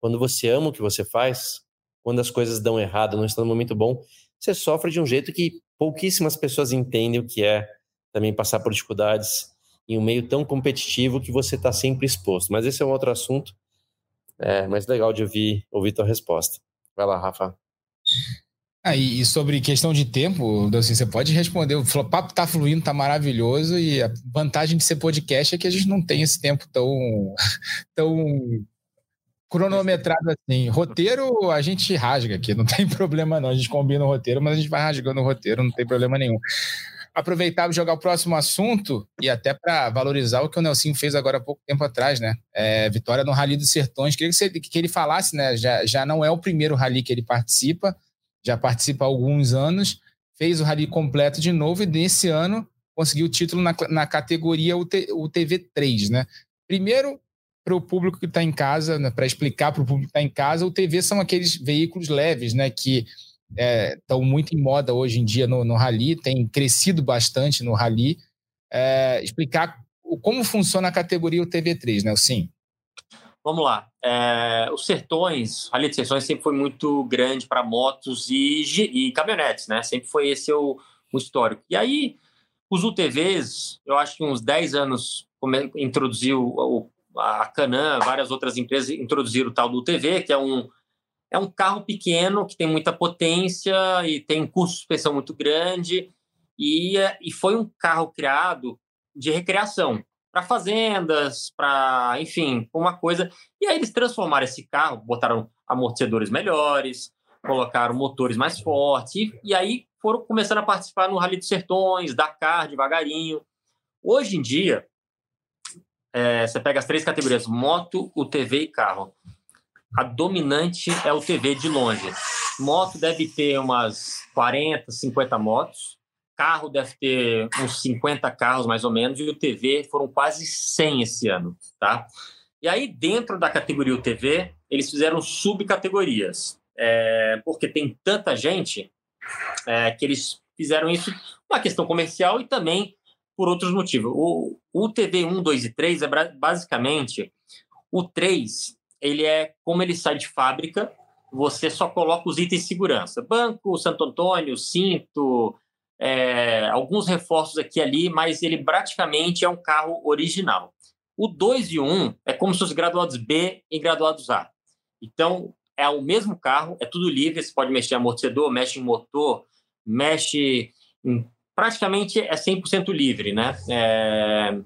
Quando você ama o que você faz, quando as coisas dão errado, não está no momento bom, você sofre de um jeito que pouquíssimas pessoas entendem o que é também passar por dificuldades em um meio tão competitivo que você está sempre exposto. Mas esse é um outro assunto. É mais legal de ouvir, ouvir tua resposta. Vai lá, Rafa. Ah, e sobre questão de tempo, assim, você pode responder. O papo tá fluindo, tá maravilhoso, e a vantagem de ser podcast é que a gente não tem esse tempo tão, *laughs* tão cronometrado assim. Roteiro a gente rasga aqui, não *laughs* tem problema não. A gente combina o roteiro, mas a gente vai rasgando o roteiro, não tem problema nenhum. Aproveitar e jogar o próximo assunto e até para valorizar o que o Nelson fez agora há pouco tempo atrás, né? É, vitória no Rally dos Sertões. Queria que, você, que ele falasse, né? Já, já não é o primeiro rally que ele participa, já participa há alguns anos, fez o rally completo de novo e nesse ano conseguiu o título na, na categoria UT, UTV3, né? Primeiro, para o público que está em casa, né, para explicar para o público que está em casa, o TV são aqueles veículos leves, né, que estão é, muito em moda hoje em dia no, no rally, tem crescido bastante no rally. É, explicar como funciona a categoria UTV3, né, sim? Vamos lá. É, os Sertões, a Rally de Sertões sempre foi muito grande para motos e, e, caminhonetes, né? Sempre foi esse o, o histórico. E aí, os UTVs, eu acho que uns 10 anos introduziu o, a Canam, várias outras empresas introduziram o tal do UTV, que é um, é um carro pequeno que tem muita potência e tem custo de suspensão muito grande. E, e foi um carro criado de recreação para fazendas, para, enfim, uma coisa. E aí eles transformaram esse carro, botaram amortecedores melhores, colocaram motores mais fortes, e, e aí foram começando a participar no Rally dos Sertões, Dakar, devagarinho. Hoje em dia, é, você pega as três categorias, moto, UTV e carro. A dominante é o TV de longe. Moto deve ter umas 40, 50 motos carro deve ter uns 50 carros mais ou menos, e o TV foram quase 100 esse ano, tá? E aí, dentro da categoria UTV, eles fizeram subcategorias, é, porque tem tanta gente é, que eles fizeram isso uma questão comercial e também por outros motivos. O, o TV 1, 2 e 3 é basicamente o 3 ele é como ele sai de fábrica, você só coloca os itens de segurança. Banco, Santo Antônio, cinto, é, alguns reforços aqui e ali, mas ele praticamente é um carro original. O 2 e o 1 um é como se fossem graduados B e graduados A. Então, é o mesmo carro, é tudo livre, você pode mexer em amortecedor, mexe em motor, mexe em... Praticamente é 100% livre, né? É...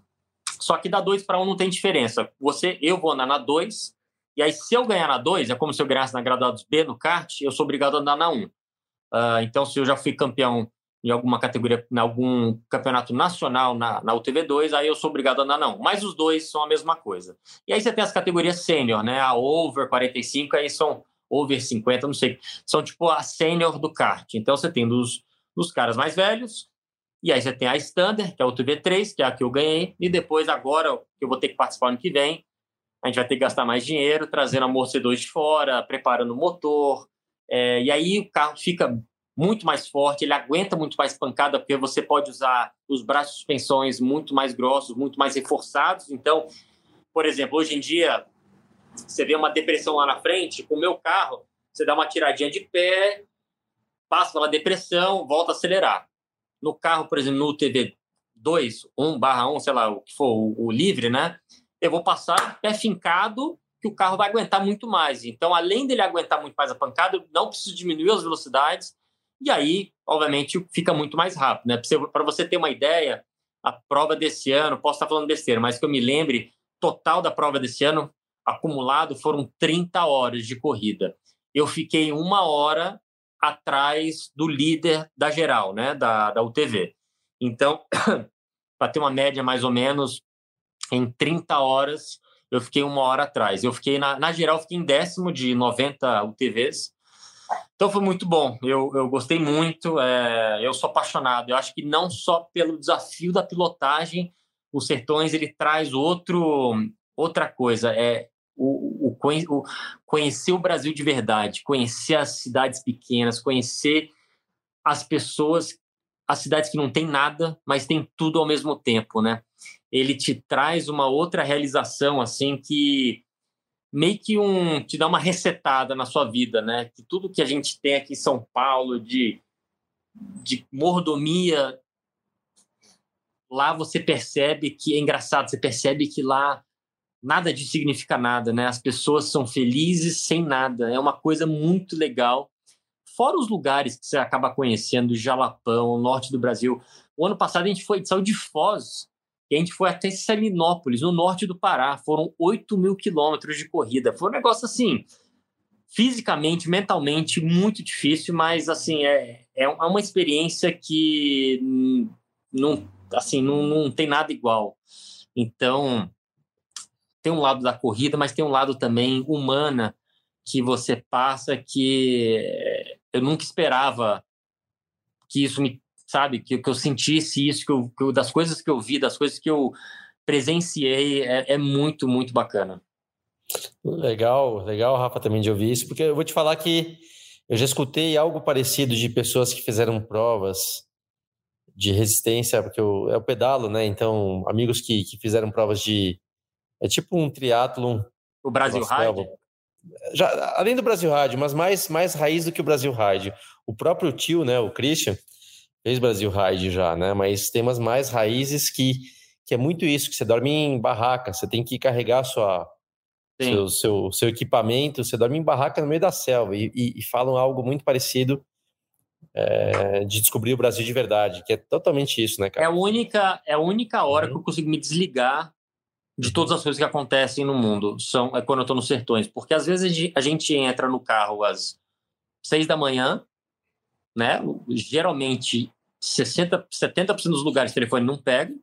Só que da 2 para 1 um não tem diferença. Você, eu vou andar na 2, e aí se eu ganhar na 2, é como se eu ganhasse na graduados B no kart, eu sou obrigado a andar na 1. Um. Uh, então, se eu já fui campeão em alguma categoria, em algum campeonato nacional na, na UTV2, aí eu sou obrigado a andar não. Mas os dois são a mesma coisa. E aí você tem as categorias sênior, né? A over 45, aí são over 50, não sei. São tipo a sênior do kart. Então você tem dos, dos caras mais velhos, e aí você tem a standard, que é a UTV3, que é a que eu ganhei, e depois agora, que eu vou ter que participar ano que vem, a gente vai ter que gastar mais dinheiro, trazendo amortecedores de fora, preparando o motor, é, e aí o carro fica muito mais forte, ele aguenta muito mais pancada, porque você pode usar os braços de suspensões muito mais grossos, muito mais reforçados. Então, por exemplo, hoje em dia, você vê uma depressão lá na frente, com o meu carro, você dá uma tiradinha de pé, passa pela depressão, volta a acelerar. No carro, por exemplo, no TV 2, 1 barra 1, sei lá, o que for, o, o livre, né? Eu vou passar pé fincado, que o carro vai aguentar muito mais. Então, além dele aguentar muito mais a pancada, eu não preciso diminuir as velocidades, e aí, obviamente, fica muito mais rápido. Né? Para você ter uma ideia, a prova desse ano, posso estar falando besteira, mas que eu me lembre, total da prova desse ano, acumulado, foram 30 horas de corrida. Eu fiquei uma hora atrás do líder da geral, né, da, da UTV. Então, *coughs* para ter uma média mais ou menos, em 30 horas, eu fiquei uma hora atrás. Eu fiquei, na, na geral, fiquei em décimo de 90 UTVs, então foi muito bom, eu, eu gostei muito, é, eu sou apaixonado. Eu acho que não só pelo desafio da pilotagem, o Sertões ele traz outro, outra coisa, é o, o, o, conhecer o Brasil de verdade, conhecer as cidades pequenas, conhecer as pessoas, as cidades que não tem nada, mas tem tudo ao mesmo tempo, né? Ele te traz uma outra realização assim que meio que um te dá uma resetada na sua vida, né? Que tudo que a gente tem aqui em São Paulo de de mordomia lá você percebe que é engraçado, você percebe que lá nada disso significa nada, né? As pessoas são felizes sem nada. É uma coisa muito legal. Fora os lugares que você acaba conhecendo, Jalapão, norte do Brasil. O ano passado a gente foi saiu de Foz e a gente foi até Salinópolis, no norte do Pará. Foram 8 mil quilômetros de corrida. Foi um negócio assim, fisicamente, mentalmente, muito difícil, mas assim, é, é uma experiência que não, assim, não, não tem nada igual. Então, tem um lado da corrida, mas tem um lado também humana que você passa que eu nunca esperava que isso me sabe? Que, que eu sentisse isso, que eu, que eu, das coisas que eu vi, das coisas que eu presenciei, é, é muito, muito bacana. Legal, legal, Rafa, também de ouvir isso, porque eu vou te falar que eu já escutei algo parecido de pessoas que fizeram provas de resistência, porque eu, é o pedalo, né? Então, amigos que, que fizeram provas de. É tipo um triatlon. O Brasil Ride? Já, além do Brasil Ride, mas mais, mais raiz do que o Brasil Ride. O próprio tio, né, o Christian, fez Brasil Ride já, né? Mas tem umas mais raízes que, que é muito isso, que você dorme em barraca, você tem que carregar sua, seu, seu, seu, equipamento, você dorme em barraca no meio da selva e, e, e falam algo muito parecido é, de descobrir o Brasil de verdade, que é totalmente isso, né, cara? É a única, é a única hora uhum. que eu consigo me desligar de todas as coisas que acontecem no mundo, são é quando eu estou nos sertões, porque às vezes a gente entra no carro às seis da manhã, né? Geralmente 60, 70% dos lugares o telefone não pega.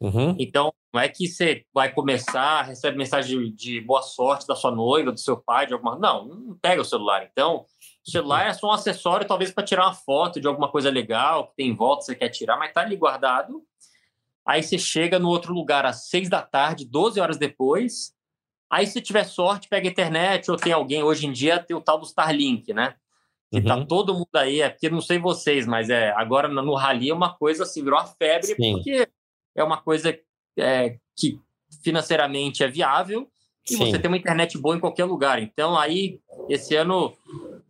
Uhum. Então, não é que você vai começar, recebe mensagem de, de, boa sorte da sua noiva, do seu pai, de alguma. Não, não pega o celular. Então, o celular é só um acessório, talvez para tirar uma foto de alguma coisa legal que tem em volta, você quer tirar, mas tá ali guardado. Aí você chega no outro lugar às seis da tarde, 12 horas depois. Aí, se tiver sorte, pega a internet ou tem alguém. Hoje em dia tem o tal do Starlink, né? Que tá uhum. tá todo mundo aí, é porque não sei vocês, mas é agora no rally é uma coisa assim, virou uma febre, Sim. porque é uma coisa é, que financeiramente é viável e Sim. você tem uma internet boa em qualquer lugar. Então, aí, esse ano,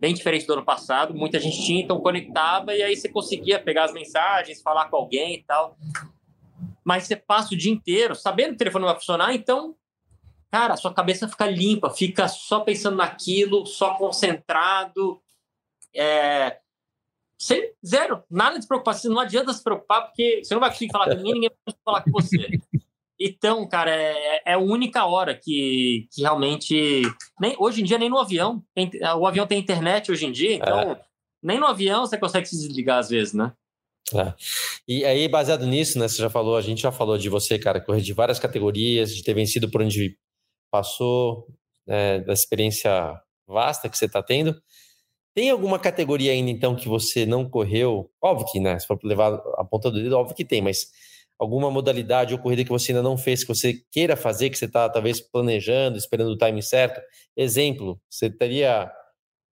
bem diferente do ano passado, muita gente tinha, então conectava e aí você conseguia pegar as mensagens, falar com alguém e tal. Mas você passa o dia inteiro sabendo que o telefone vai funcionar, então, cara, a sua cabeça fica limpa, fica só pensando naquilo, só concentrado. É, sem zero, nada de preocupação. Não adianta se preocupar, porque você não vai conseguir falar com ninguém, ninguém vai falar com você. Então, cara, é, é a única hora que, que realmente. Nem, hoje em dia, nem no avião. Tem, o avião tem internet hoje em dia, então é. nem no avião você consegue se desligar às vezes, né? É. E aí, baseado nisso, né? Você já falou, a gente já falou de você, cara, correr de várias categorias, de ter vencido por onde passou, né, da experiência vasta que você está tendo. Tem alguma categoria ainda, então, que você não correu? Óbvio que, né? Se for levar a ponta do dedo, óbvio que tem, mas alguma modalidade ou corrida que você ainda não fez, que você queira fazer, que você está talvez planejando, esperando o time certo? Exemplo, você teria,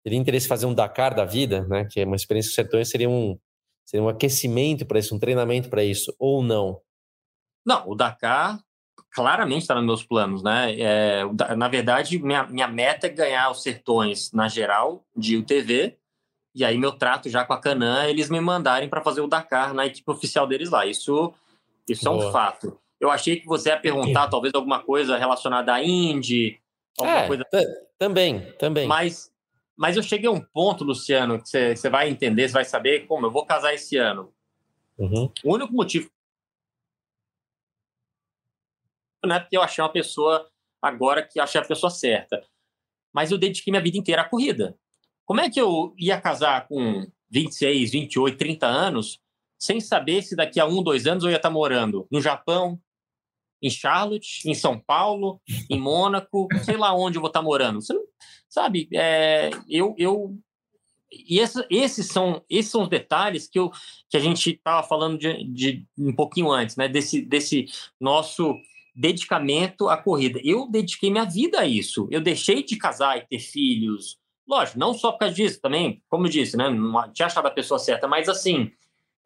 teria interesse em fazer um Dakar da vida, né? Que é uma experiência que sertões seria um, seria um aquecimento para isso, um treinamento para isso, ou não? Não, o Dakar claramente está nos meus planos, né? É, na verdade, minha, minha meta é ganhar os sertões na geral de UTV, e aí meu trato já com a Canã, eles me mandarem para fazer o Dakar na equipe oficial deles lá. Isso isso Boa. é um fato. Eu achei que você ia perguntar talvez alguma coisa relacionada à Indy, alguma é, coisa. Também, também. Mas, mas eu cheguei a um ponto, Luciano, que você, você vai entender, você vai saber como eu vou casar esse ano. Uhum. O único motivo não é porque eu achei uma pessoa agora que achei a pessoa certa. Mas eu dediquei minha vida inteira à corrida. Como é que eu ia casar com 26, 28, 30 anos sem saber se daqui a um, dois anos eu ia estar morando no Japão, em Charlotte, em São Paulo, em Mônaco, sei lá onde eu vou estar morando. Você não, sabe, é, eu, eu e esse, esses são esses são os detalhes que, eu, que a gente estava falando de, de, um pouquinho antes, né? Desse, desse nosso dedicamento à corrida. Eu dediquei minha vida a isso. Eu deixei de casar e ter filhos. Lógico, não só por causa disso, também, como eu disse, né? Não tinha achado a pessoa certa, mas assim,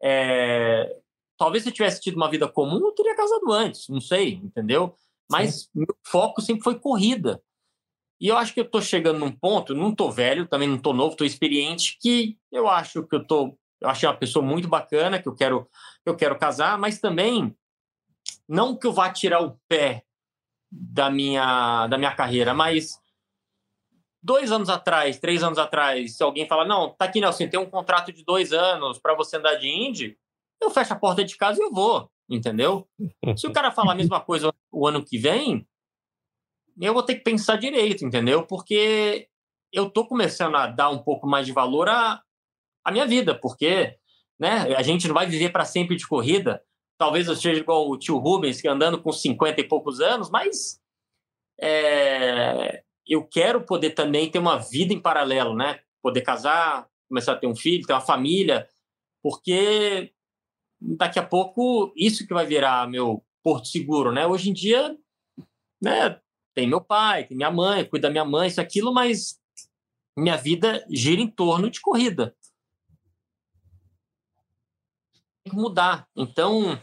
é, talvez se eu tivesse tido uma vida comum, eu teria casado antes, não sei, entendeu? Mas Sim. meu foco sempre foi corrida. E eu acho que eu estou chegando num ponto, não estou velho, também não estou novo, estou experiente, que eu acho que eu tô, eu achei uma pessoa muito bacana, que eu quero, eu quero casar, mas também não que eu vá tirar o pé da minha da minha carreira, mas dois anos atrás, três anos atrás, se alguém fala, não, tá aqui, Nelson, tem um contrato de dois anos para você andar de Indy, eu fecho a porta de casa e eu vou, entendeu? Se o cara falar a mesma coisa o ano que vem, eu vou ter que pensar direito, entendeu? Porque eu tô começando a dar um pouco mais de valor à, à minha vida, porque né, a gente não vai viver para sempre de corrida. Talvez eu seja igual o tio Rubens, que andando com 50 e poucos anos, mas é, eu quero poder também ter uma vida em paralelo, né? Poder casar, começar a ter um filho, ter uma família, porque daqui a pouco isso que vai virar meu porto seguro, né? Hoje em dia, né? Tem meu pai, tem minha mãe, cuida da minha mãe, isso aquilo, mas minha vida gira em torno de corrida. Tem que mudar. Então,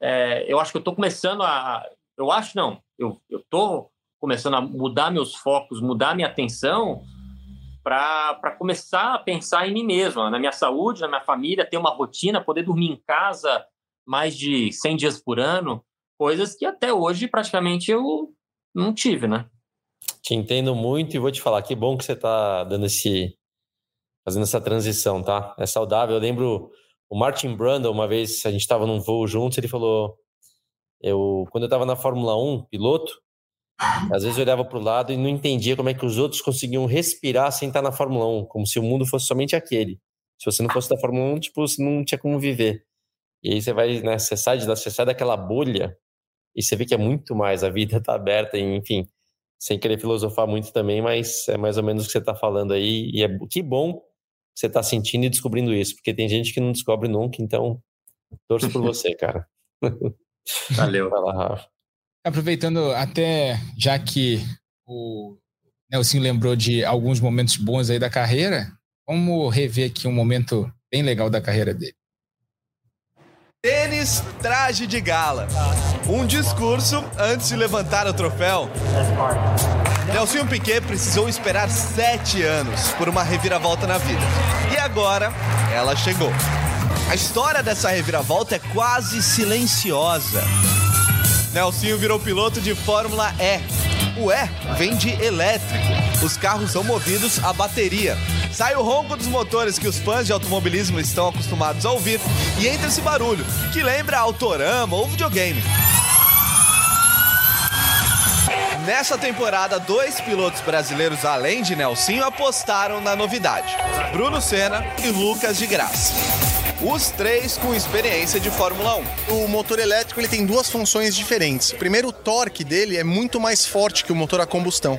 é, eu acho que eu estou começando a. Eu acho não, eu estou começando a mudar meus focos, mudar minha atenção para começar a pensar em mim mesmo, na minha saúde, na minha família, ter uma rotina, poder dormir em casa mais de 100 dias por ano, coisas que até hoje praticamente eu não tive, né? Te entendo muito e vou te falar, que bom que você está dando esse fazendo essa transição, tá? É saudável. Eu lembro o Martin Brundle, uma vez a gente estava num voo juntos, ele falou eu quando eu estava na Fórmula 1, piloto, às vezes eu olhava para o lado e não entendia como é que os outros conseguiam respirar sem estar na Fórmula 1, como se o mundo fosse somente aquele. Se você não fosse da Fórmula 1, tipo, você não tinha como viver. E aí você vai, né, você sai, de, você sai daquela bolha e você vê que é muito mais, a vida está aberta, enfim, sem querer filosofar muito também, mas é mais ou menos o que você está falando aí. E é que bom você está sentindo e descobrindo isso, porque tem gente que não descobre nunca, então torço por você, *laughs* cara. Valeu. Vai lá, Rafa. Aproveitando até, já que o Nelson lembrou de alguns momentos bons aí da carreira, vamos rever aqui um momento bem legal da carreira dele. Tênis, traje de gala. Um discurso antes de levantar o troféu. Nelson Piquet precisou esperar sete anos por uma reviravolta na vida. E agora, ela chegou. A história dessa reviravolta é quase silenciosa. Nelsinho virou piloto de Fórmula E. O E vem de elétrico. Os carros são movidos a bateria. Sai o ronco dos motores que os fãs de automobilismo estão acostumados a ouvir e entra esse barulho, que lembra autorama ou videogame. Nessa temporada, dois pilotos brasileiros, além de Nelsinho, apostaram na novidade: Bruno Senna e Lucas de Graça. Os três com experiência de Fórmula 1. O motor elétrico ele tem duas funções diferentes. Primeiro, o torque dele é muito mais forte que o motor a combustão.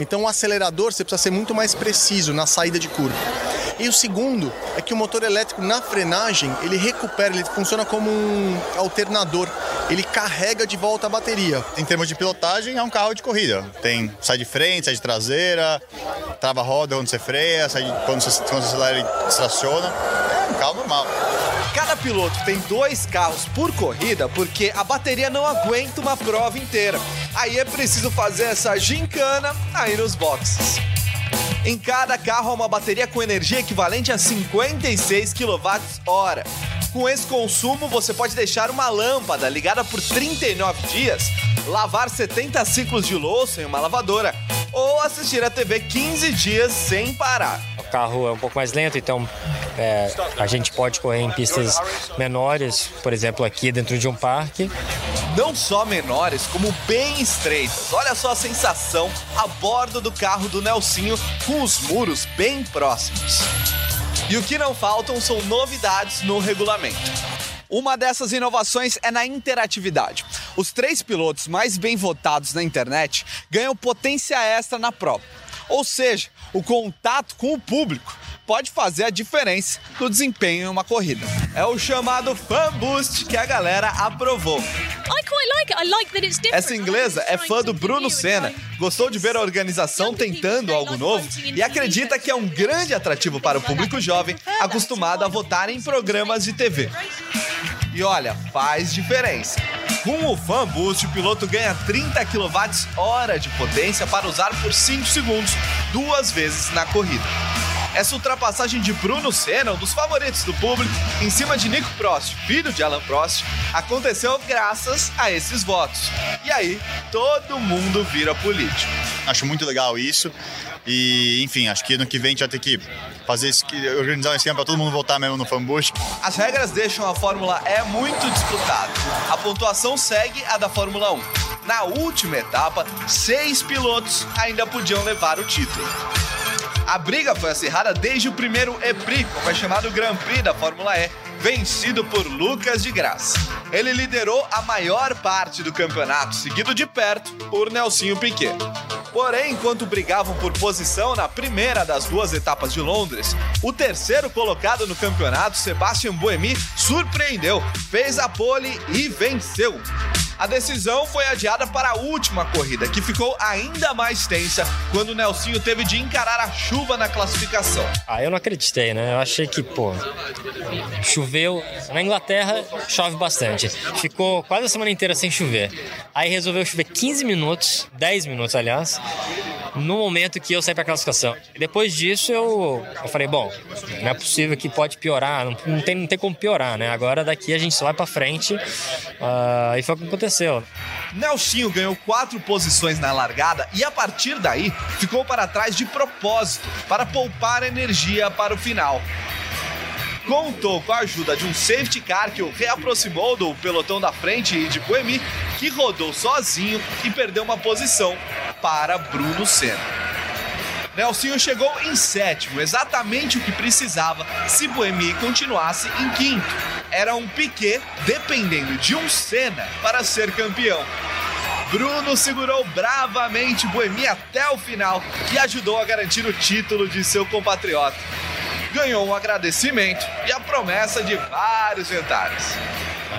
Então, o acelerador você precisa ser muito mais preciso na saída de curva. E o segundo é que o motor elétrico na frenagem ele recupera, ele funciona como um alternador. Ele carrega de volta a bateria. Em termos de pilotagem, é um carro de corrida. Tem sai de frente, sai de traseira, trava a roda quando você freia, sai de, quando, você, quando você acelera, ele estaciona. É um carro normal. Cada piloto tem dois carros por corrida porque a bateria não aguenta uma prova inteira. Aí é preciso fazer essa gincana aí nos boxes. Em cada carro há uma bateria com energia equivalente a 56 kWh. Com esse consumo, você pode deixar uma lâmpada ligada por 39 dias, lavar 70 ciclos de louça em uma lavadora ou assistir a TV 15 dias sem parar. O carro é um pouco mais lento, então é, a gente pode correr em pistas menores, por exemplo, aqui dentro de um parque. Não só menores, como bem estreitas. Olha só a sensação a bordo do carro do Nelsinho com os muros bem próximos. E o que não faltam são novidades no regulamento. Uma dessas inovações é na interatividade. Os três pilotos mais bem votados na internet ganham potência extra na prova. Ou seja, o contato com o público pode fazer a diferença no desempenho em uma corrida. É o chamado Fan Boost que a galera aprovou. Essa inglesa é fã do Bruno Senna, gostou de ver a organização tentando algo novo? e acredita que é um grande atrativo para o público jovem acostumado a votar em programas de TV. E olha, faz diferença. Com o Fan Boost, o piloto ganha 30 kWh de potência para usar por 5 segundos, duas vezes na corrida. Essa ultrapassagem de Bruno Senna, um dos favoritos do público, em cima de Nico Prost, filho de Alan Prost, aconteceu graças a esses votos. E aí, todo mundo vira político. Acho muito legal isso. E, enfim, acho que ano que vem a gente vai ter que fazer esse, organizar um esquema para todo mundo votar mesmo no fanbush. As regras deixam a Fórmula E muito disputada. A pontuação segue a da Fórmula 1. Na última etapa, seis pilotos ainda podiam levar o título. A briga foi acirrada desde o primeiro EPRI, como é chamado Grand Prix da Fórmula E, vencido por Lucas de Graça. Ele liderou a maior parte do campeonato, seguido de perto por Nelsinho Piquet. Porém, enquanto brigavam por posição na primeira das duas etapas de Londres, o terceiro colocado no campeonato, Sebastian Buemi, surpreendeu, fez a pole e venceu. A decisão foi adiada para a última corrida, que ficou ainda mais tensa quando o Nelsinho teve de encarar a chuva na classificação. Ah, eu não acreditei, né? Eu achei que, pô, choveu. Na Inglaterra chove bastante. Ficou quase a semana inteira sem chover. Aí resolveu chover 15 minutos, 10 minutos, aliás, no momento que eu saí para classificação. Depois disso, eu, eu falei, bom, não é possível que pode piorar, não, não, tem, não tem como piorar, né? Agora daqui a gente só vai para frente. Uh, e foi o que aconteceu aconteceu. Nelsinho ganhou quatro posições na largada e a partir daí ficou para trás de propósito, para poupar energia para o final. Contou com a ajuda de um safety car que o reaproximou do pelotão da frente e de Boemi, que rodou sozinho e perdeu uma posição para Bruno Senna. Nelsinho chegou em sétimo, exatamente o que precisava se Boemi continuasse em quinto. Era um Piquet dependendo de um Senna para ser campeão. Bruno segurou bravamente Boemi até o final e ajudou a garantir o título de seu compatriota. Ganhou um agradecimento e a promessa de vários jantares.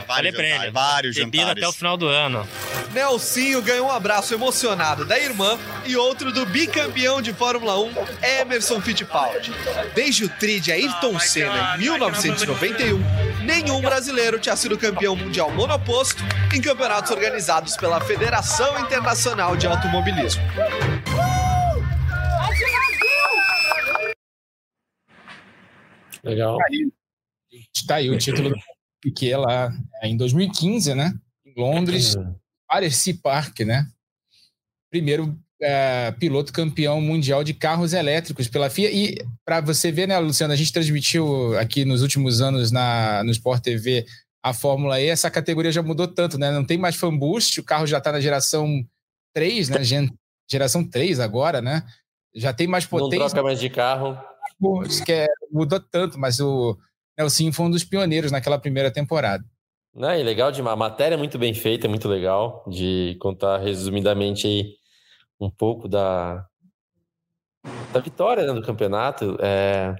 Vários jantares, vários jantares. até o final do ano. Nelsinho ganhou um abraço emocionado da irmã e outro do bicampeão de Fórmula 1, Emerson Fittipaldi. Desde o tri de Ayrton Senna em 1991, nenhum brasileiro tinha sido campeão mundial monoposto em campeonatos organizados pela Federação Internacional de Automobilismo. Legal. Está aí o título do Piquet lá é, em 2015, né? Em Londres, Pareci Park, né? Primeiro é, piloto campeão mundial de carros elétricos pela FIA. E para você ver, né, Luciano, a gente transmitiu aqui nos últimos anos na, no Sport TV a Fórmula E, essa categoria já mudou tanto, né? Não tem mais fan boost, o carro já está na geração 3, né? Geração 3 agora, né? Já tem mais potência. Não troca mais de carro. Que é, mudou tanto, mas o Nelson foi um dos pioneiros naquela primeira temporada. Não, é legal demais. A matéria é muito bem feita, é muito legal de contar resumidamente aí um pouco da, da vitória né, do campeonato. É...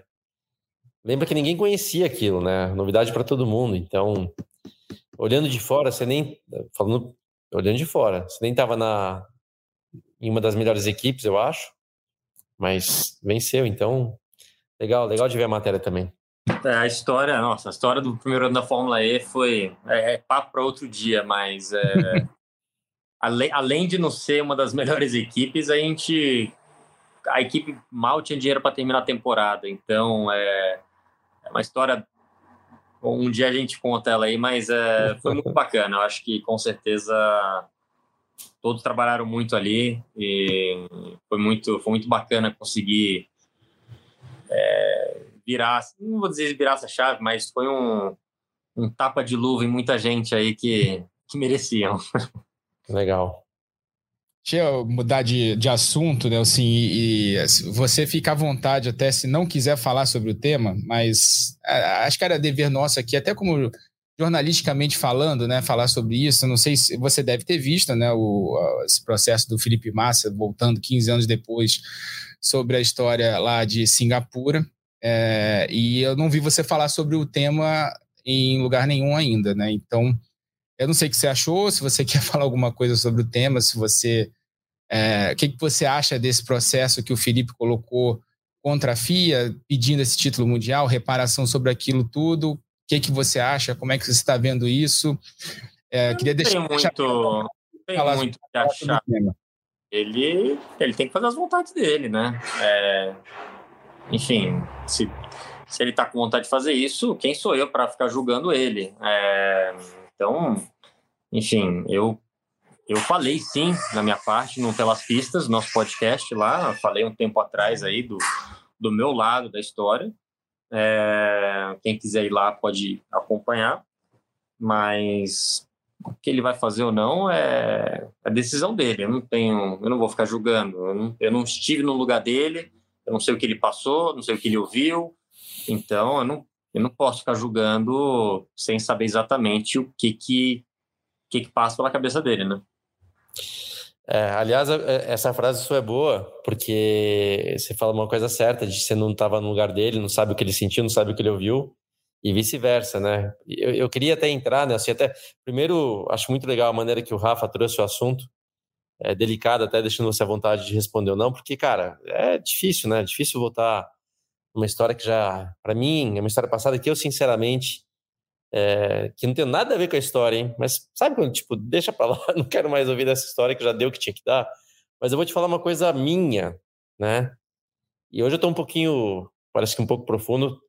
Lembra que ninguém conhecia aquilo, né? Novidade para todo mundo. Então, olhando de fora, você nem falando, olhando de fora, você nem estava na em uma das melhores equipes, eu acho, mas venceu. Então, legal, legal de ver a matéria também. É, a história, nossa, a história do primeiro ano da Fórmula E foi é, é papo para outro dia, mas é, *laughs* além, além de não ser uma das melhores equipes, a gente a equipe mal tinha dinheiro para terminar a temporada, então é, é, uma história. Um dia a gente conta ela aí, mas é, foi muito *laughs* bacana. Eu acho que com certeza todos trabalharam muito ali e foi muito, foi muito bacana conseguir é, virar, não vou dizer virar essa chave, mas foi um, um tapa de luva em muita gente aí que, que mereciam. *laughs* Legal. Deixa eu mudar de, de assunto, né? Assim, e, e, você fica à vontade até se não quiser falar sobre o tema, mas acho que era dever nosso aqui, até como jornalisticamente falando, né, falar sobre isso. Não sei se você deve ter visto, né, o, esse processo do Felipe Massa voltando 15 anos depois sobre a história lá de Singapura. É, e eu não vi você falar sobre o tema em lugar nenhum ainda, né? Então, eu não sei o que você achou, se você *laughs* quer falar alguma coisa sobre o tema, se você. É, o que, que você acha desse processo que o Felipe colocou contra a FIA, pedindo esse título mundial, reparação sobre aquilo tudo? O que, que você acha? Como é que você está vendo isso? É, queria deixar. Tem muito, tem muito que achar. Ele, ele tem que fazer as vontades dele, né? É, enfim, se, se ele está com vontade de fazer isso, quem sou eu para ficar julgando ele? É, então, enfim, eu eu falei sim, na minha parte, no Pelas Pistas, nosso podcast lá, falei um tempo atrás aí do, do meu lado da história. É, quem quiser ir lá pode acompanhar, mas o que ele vai fazer ou não é a decisão dele. Eu não tenho, eu não vou ficar julgando. Eu não, eu não estive no lugar dele, eu não sei o que ele passou, não sei o que ele ouviu, então eu não, eu não posso ficar julgando sem saber exatamente o que que, que, que passa pela cabeça dele, né? É, aliás, é, essa frase sua é boa, porque você fala uma coisa certa, de você não estava no lugar dele, não sabe o que ele sentiu, não sabe o que ele ouviu, e vice-versa, né? Eu, eu, queria até entrar, né? Assim, até, primeiro, acho muito legal a maneira que o Rafa trouxe o assunto, é, delicado, até deixando você à vontade de responder ou não, porque, cara, é difícil, né? É difícil voltar uma história que já, para mim, é uma história passada que eu, sinceramente, é, que não tem nada a ver com a história, hein? Mas sabe quando, tipo, deixa pra lá, *laughs* não quero mais ouvir dessa história que já deu o que tinha que dar. Mas eu vou te falar uma coisa minha, né? E hoje eu tô um pouquinho, parece que um pouco profundo,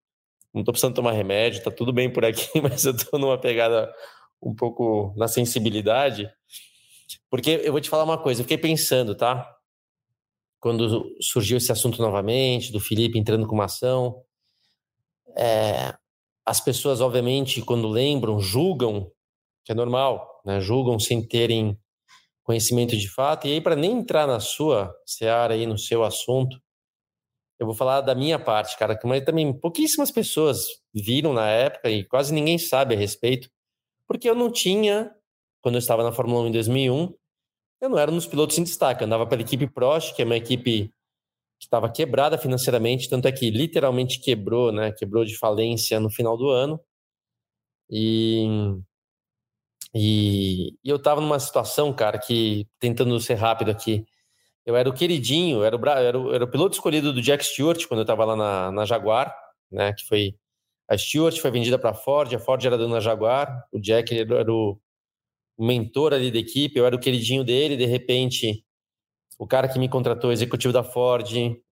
não tô precisando tomar remédio, tá tudo bem por aqui, *laughs* mas eu tô numa pegada um pouco na sensibilidade. Porque eu vou te falar uma coisa, eu fiquei pensando, tá? Quando surgiu esse assunto novamente, do Felipe entrando com uma ação, é, as pessoas, obviamente, quando lembram, julgam, que é normal, né? julgam sem terem conhecimento de fato. E aí, para nem entrar na sua seara aí, no seu assunto, eu vou falar da minha parte, cara, que também pouquíssimas pessoas viram na época e quase ninguém sabe a respeito, porque eu não tinha quando eu estava na Fórmula 1 em 2001, eu não era um dos pilotos em destaque. Eu andava pela equipe Prost, que é uma equipe estava quebrada financeiramente, tanto é que literalmente quebrou, né? Quebrou de falência no final do ano. E E, e eu tava numa situação, cara, que, tentando ser rápido aqui, eu era o queridinho, era o, era o, era o piloto escolhido do Jack Stewart quando eu tava lá na, na Jaguar, né? Que foi. A Stewart foi vendida para a Ford, a Ford era dona Jaguar, o Jack era o mentor ali da equipe, eu era o queridinho dele, de repente, o cara que me contratou, executivo da Ford,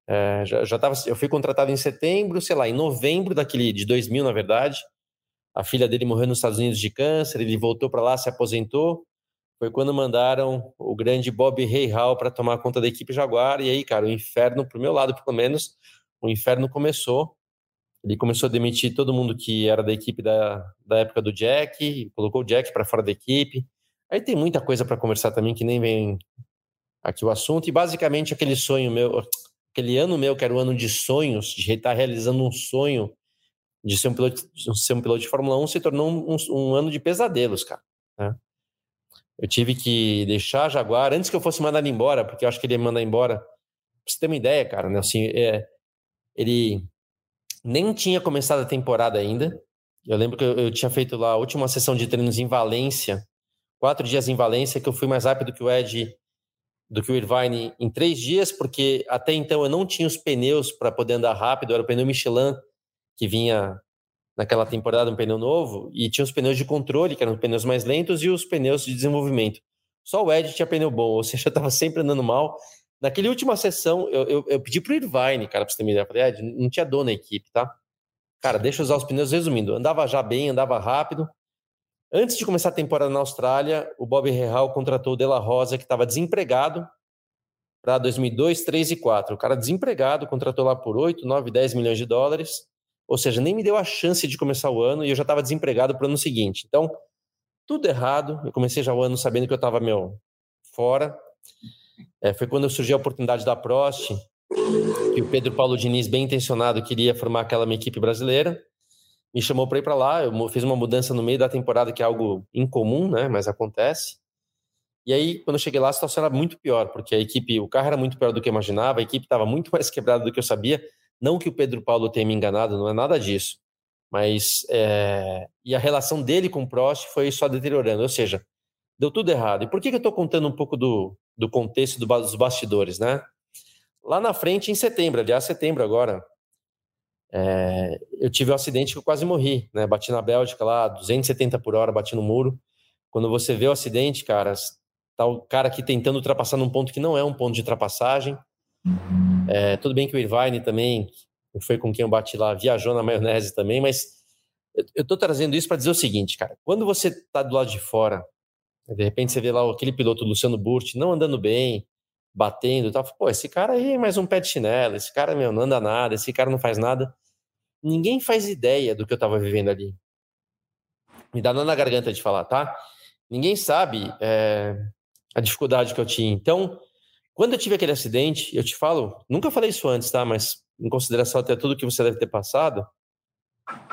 é, já, já tava, eu fui contratado em setembro, sei lá, em novembro daquele de 2000, na verdade. A filha dele morreu nos Estados Unidos de câncer, ele voltou para lá, se aposentou. Foi quando mandaram o grande Bob Hall para tomar conta da equipe Jaguar. E aí, cara, o inferno, pro meu lado, pelo menos, o inferno começou. Ele começou a demitir todo mundo que era da equipe da, da época do Jack, colocou o Jack para fora da equipe. Aí tem muita coisa para conversar também que nem vem aqui o assunto. E basicamente aquele sonho meu, aquele ano meu, que era o ano de sonhos, de estar realizando um sonho de ser um piloto, ser um piloto de Fórmula 1, se tornou um, um ano de pesadelos, cara. Né? Eu tive que deixar Jaguar antes que eu fosse mandado embora, porque eu acho que ele ia mandar embora. Pra você ter uma ideia, cara, né? Assim, é, ele nem tinha começado a temporada ainda. Eu lembro que eu, eu, tinha feito lá a última sessão de treinos em Valência, quatro dias em Valência, que eu fui mais rápido que o Ed do que o Irvine em três dias, porque até então eu não tinha os pneus para poder andar rápido, era o pneu Michelin que vinha naquela temporada, um pneu novo, e tinha os pneus de controle, que eram os pneus mais lentos, e os pneus de desenvolvimento. Só o Ed tinha pneu bom, *laughs* ou seja, eu estava sempre andando mal. Naquela última sessão, eu, eu, eu pedi pro Irvine, cara, pra você ter uma ideia. Falei, Ed, não tinha dor na equipe, tá? Cara, deixa eu usar os pneus, resumindo, andava já bem, andava rápido. Antes de começar a temporada na Austrália, o Bob Real contratou o De La Rosa, que estava desempregado, para 2002, 3 e 4. O cara desempregado, contratou lá por 8, 9, 10 milhões de dólares. Ou seja, nem me deu a chance de começar o ano e eu já estava desempregado para o ano seguinte. Então, tudo errado. Eu comecei já o ano sabendo que eu estava, meu, fora. É, foi quando surgiu a oportunidade da Prost, que o Pedro Paulo Diniz, bem intencionado, queria formar aquela minha equipe brasileira me chamou para ir para lá. Eu fiz uma mudança no meio da temporada, que é algo incomum, né? Mas acontece. E aí, quando eu cheguei lá, a situação era muito pior, porque a equipe, o carro era muito pior do que eu imaginava, a equipe estava muito *laughs* mais quebrada do que eu sabia. Não que o Pedro Paulo tenha me enganado, não é nada disso. Mas, é... e a relação dele com o Prost foi só deteriorando, ou seja, deu tudo errado. E por que, que eu estou contando um pouco do, do contexto do, dos bastidores, né? Lá na frente, em setembro, aliás, setembro agora, é, eu tive um acidente que eu quase morri, né? Bati na Bélgica lá, 270 por hora, bati no muro. Quando você vê o acidente, cara, tá o cara aqui tentando ultrapassar num ponto que não é um ponto de ultrapassagem. É, tudo bem que o Irvine também, foi com quem eu bati lá, viajou na maionese também, mas eu tô trazendo isso para dizer o seguinte, cara. Quando você tá do lado de fora, de repente você vê lá aquele piloto Luciano Burti não andando bem, batendo, tal, pô, esse cara aí é mais um pé de chinelo, esse cara meu não anda nada, esse cara não faz nada ninguém faz ideia do que eu estava vivendo ali. Me dá na garganta de falar, tá? Ninguém sabe é, a dificuldade que eu tinha. Então, quando eu tive aquele acidente, eu te falo, nunca falei isso antes, tá? Mas em consideração até tudo que você deve ter passado,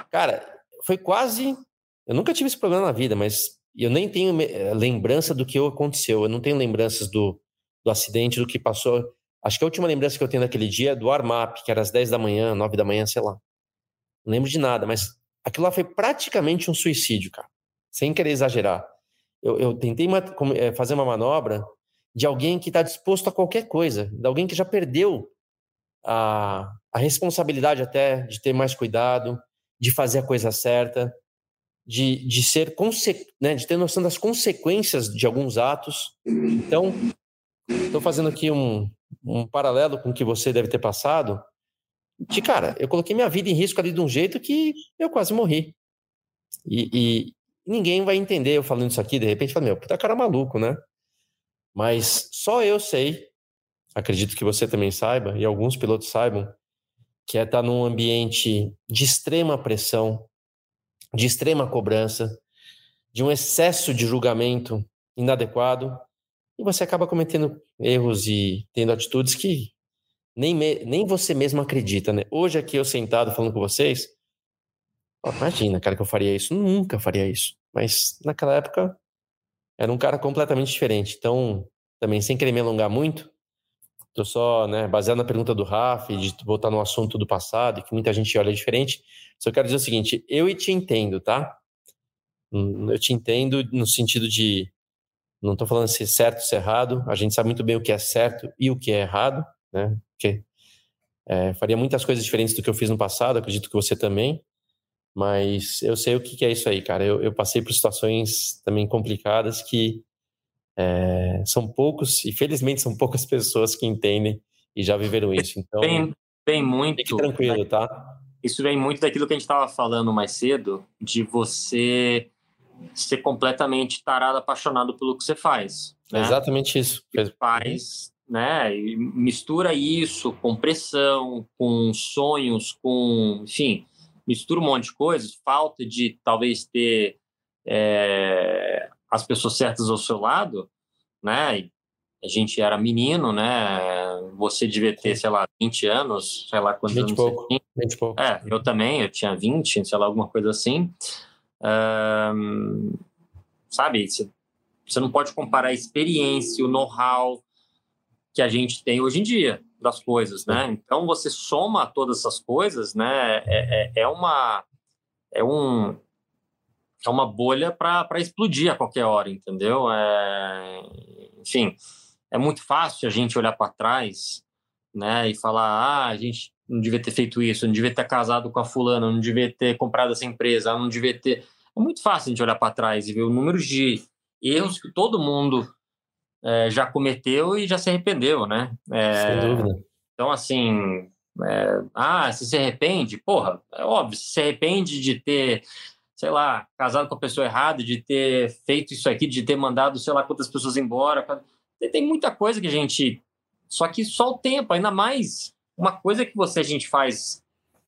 cara, foi quase. Eu nunca tive esse problema na vida, mas eu nem tenho lembrança do que aconteceu. Eu não tenho lembranças do, do acidente, do que passou. Acho que a última lembrança que eu tenho daquele dia é do Armap, que era às 10 da manhã, 9 da manhã, sei lá. Não lembro de nada, mas aquilo lá foi praticamente um suicídio, cara. Sem querer exagerar. Eu, eu tentei é, fazer uma manobra de alguém que está disposto a qualquer coisa, de alguém que já perdeu a, a responsabilidade até de ter mais cuidado, de fazer a coisa certa, de, de ser né, de ter noção das consequências de alguns atos. Então, estou fazendo aqui um, um paralelo com o que você deve ter passado de cara, eu coloquei minha vida em risco ali de um jeito que eu quase morri. E, e ninguém vai entender eu falando isso aqui, de repente, fala, meu, puta cara maluco, né? Mas só eu sei, acredito que você também saiba, e alguns pilotos saibam, que é estar num ambiente de extrema pressão, de extrema cobrança, de um excesso de julgamento inadequado, e você acaba cometendo erros e tendo atitudes que nem, me, nem você mesmo acredita, né? Hoje aqui eu sentado falando com vocês, ó, imagina, cara, que eu faria isso. Nunca faria isso. Mas naquela época era um cara completamente diferente. Então, também sem querer me alongar muito, tô só, né, baseado na pergunta do Rafa e de voltar no assunto do passado, que muita gente olha diferente, só quero dizer o seguinte, eu te entendo, tá? Hum, eu te entendo no sentido de não estou falando se é certo ou se é errado. A gente sabe muito bem o que é certo e o que é errado, né? Porque é, faria muitas coisas diferentes do que eu fiz no passado. Acredito que você também. Mas eu sei o que, que é isso aí, cara. Eu, eu, passei por situações também complicadas que é, são poucos, e felizmente são poucas *laughs* pessoas que entendem e já viveram isso. Então, vem, vem muito. Fique tranquilo, tá? Isso vem muito daquilo que a gente estava falando mais cedo, de você ser completamente tarado, apaixonado pelo que você faz. Né? É exatamente isso. Que faz, né? E mistura isso com pressão, com sonhos, com, enfim, mistura um monte de coisas. Falta de talvez ter é, as pessoas certas ao seu lado, né? A gente era menino, né? Você devia ter, sei lá, 20 anos, sei lá quantos 20 anos pouco, você tinha. 20 pouco. É, eu também, eu tinha 20, sei lá, alguma coisa assim. Um, sabe, você não pode comparar a experiência, o know-how que a gente tem hoje em dia das coisas, né? Então você soma todas essas coisas, né? É, é, é uma é um é uma bolha para explodir a qualquer hora, entendeu? É, enfim, é muito fácil a gente olhar para trás, né? E falar, ah, a gente não devia ter feito isso, não devia ter casado com a fulana, não devia ter comprado essa empresa, não devia ter. É muito fácil a gente olhar para trás e ver o número de erros que todo mundo é, já cometeu e já se arrependeu, né? É, Sem dúvida. Então, assim, é, ah, se se arrepende? Porra, é óbvio, se se arrepende de ter, sei lá, casado com a pessoa errada, de ter feito isso aqui, de ter mandado, sei lá, quantas pessoas embora. Tem muita coisa que a gente. Só que só o tempo, ainda mais uma coisa que você a gente faz.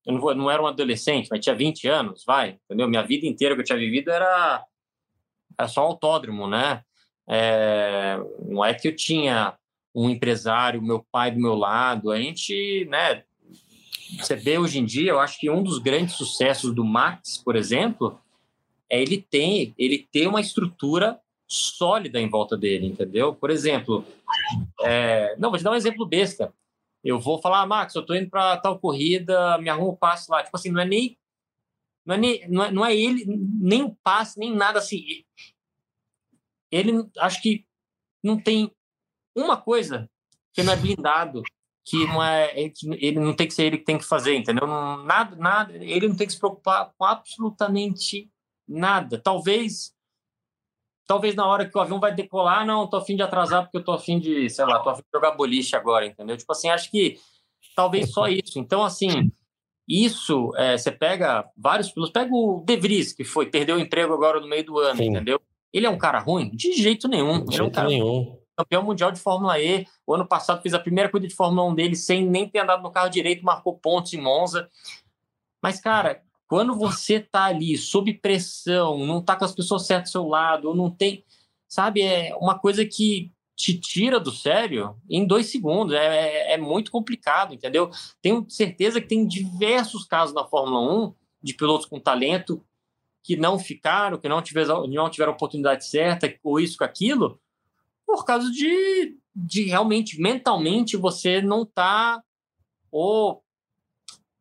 Eu não, vou, não era um adolescente, mas tinha 20 anos, vai, entendeu? Minha vida inteira que eu tinha vivido era, era só autódromo, né? É, não é que eu tinha um empresário, meu pai do meu lado, a gente, né? Você vê hoje em dia, eu acho que um dos grandes sucessos do Max, por exemplo, é ele tem ele ter uma estrutura sólida em volta dele, entendeu? Por exemplo, é, não, vou te dar um exemplo besta eu vou falar, ah, Max, eu tô indo para tal corrida, me arruma o passe lá. Tipo assim, não é nem. Não é, nem, não é, não é ele, nem o passe, nem nada assim. Ele, acho que não tem uma coisa que não é blindado, que não é. Ele não tem que ser ele que tem que fazer, entendeu? Nada, nada. Ele não tem que se preocupar com absolutamente nada. Talvez talvez na hora que o avião vai decolar, não, tô afim de atrasar porque eu tô afim de, sei lá, tô afim de jogar boliche agora, entendeu? Tipo assim, acho que talvez só isso. Então, assim, isso, é, você pega vários pilotos, pega o De Vries, que foi, perdeu o emprego agora no meio do ano, Sim. entendeu? Ele é um cara ruim? De jeito nenhum. De jeito é um cara nenhum. Campeão mundial de Fórmula E. O ano passado fez a primeira corrida de Fórmula 1 dele sem nem ter andado no carro direito, marcou pontos em Monza. Mas, cara, quando você tá ali sob pressão, não tá com as pessoas certas ao seu lado, ou não tem, sabe, é uma coisa que te tira do sério em dois segundos. É, é, é muito complicado, entendeu? Tenho certeza que tem diversos casos na Fórmula 1 de pilotos com talento que não ficaram, que não tiveram, não tiveram oportunidade certa, ou isso, com aquilo, por causa de, de realmente, mentalmente, você não tá ou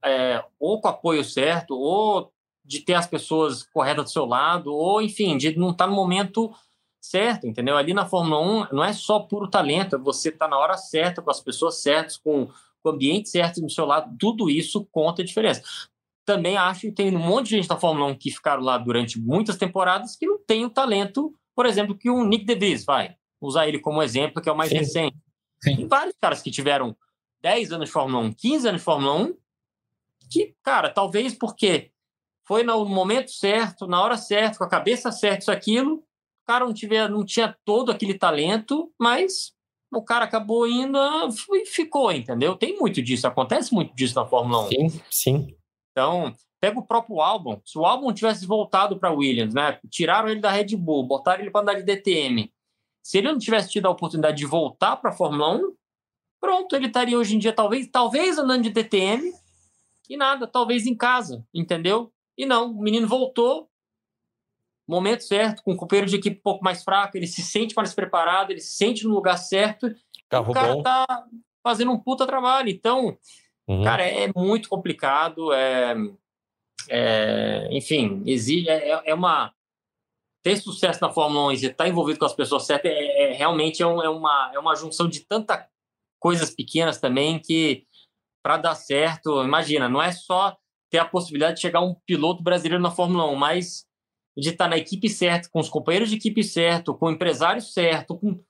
é, ou com apoio certo, ou de ter as pessoas corretas do seu lado, ou enfim, de não estar tá no momento certo, entendeu? Ali na Fórmula 1 não é só puro talento, é você estar tá na hora certa, com as pessoas certas, com, com o ambiente certo do seu lado, tudo isso conta a diferença. Também acho que tem um monte de gente na Fórmula 1 que ficaram lá durante muitas temporadas que não tem o talento, por exemplo, que o Nick DeVries vai. Usar ele como exemplo, que é o mais Sim. recente. Sim. Tem vários caras que tiveram 10 anos de Fórmula 1, 15 anos de Fórmula 1, que, cara, talvez porque foi no momento certo, na hora certa, com a cabeça certa, isso, aquilo, o cara não, tiver, não tinha todo aquele talento, mas o cara acabou indo e ficou, entendeu? Tem muito disso, acontece muito disso na Fórmula 1. Sim, sim. Então, pega o próprio álbum. Se o álbum tivesse voltado para Williams, né? Tiraram ele da Red Bull, botaram ele para andar de DTM. Se ele não tivesse tido a oportunidade de voltar para a Fórmula 1, pronto, ele estaria hoje em dia, talvez, talvez andando de DTM, e nada, talvez em casa, entendeu? E não, o menino voltou, momento certo, com um companheiro de equipe um pouco mais fraco, ele se sente mais preparado, ele se sente no lugar certo. Carro o cara bom. tá fazendo um puta trabalho. Então, uhum. cara, é muito complicado. É, é, enfim, exige, é, é uma ter sucesso na Fórmula 1 e estar tá envolvido com as pessoas certas é, é realmente é, um, é, uma, é uma junção de tanta coisas pequenas também que para dar certo, imagina, não é só ter a possibilidade de chegar um piloto brasileiro na Fórmula 1, mas de estar tá na equipe certa, com os companheiros de equipe certo, com o empresário certo, com,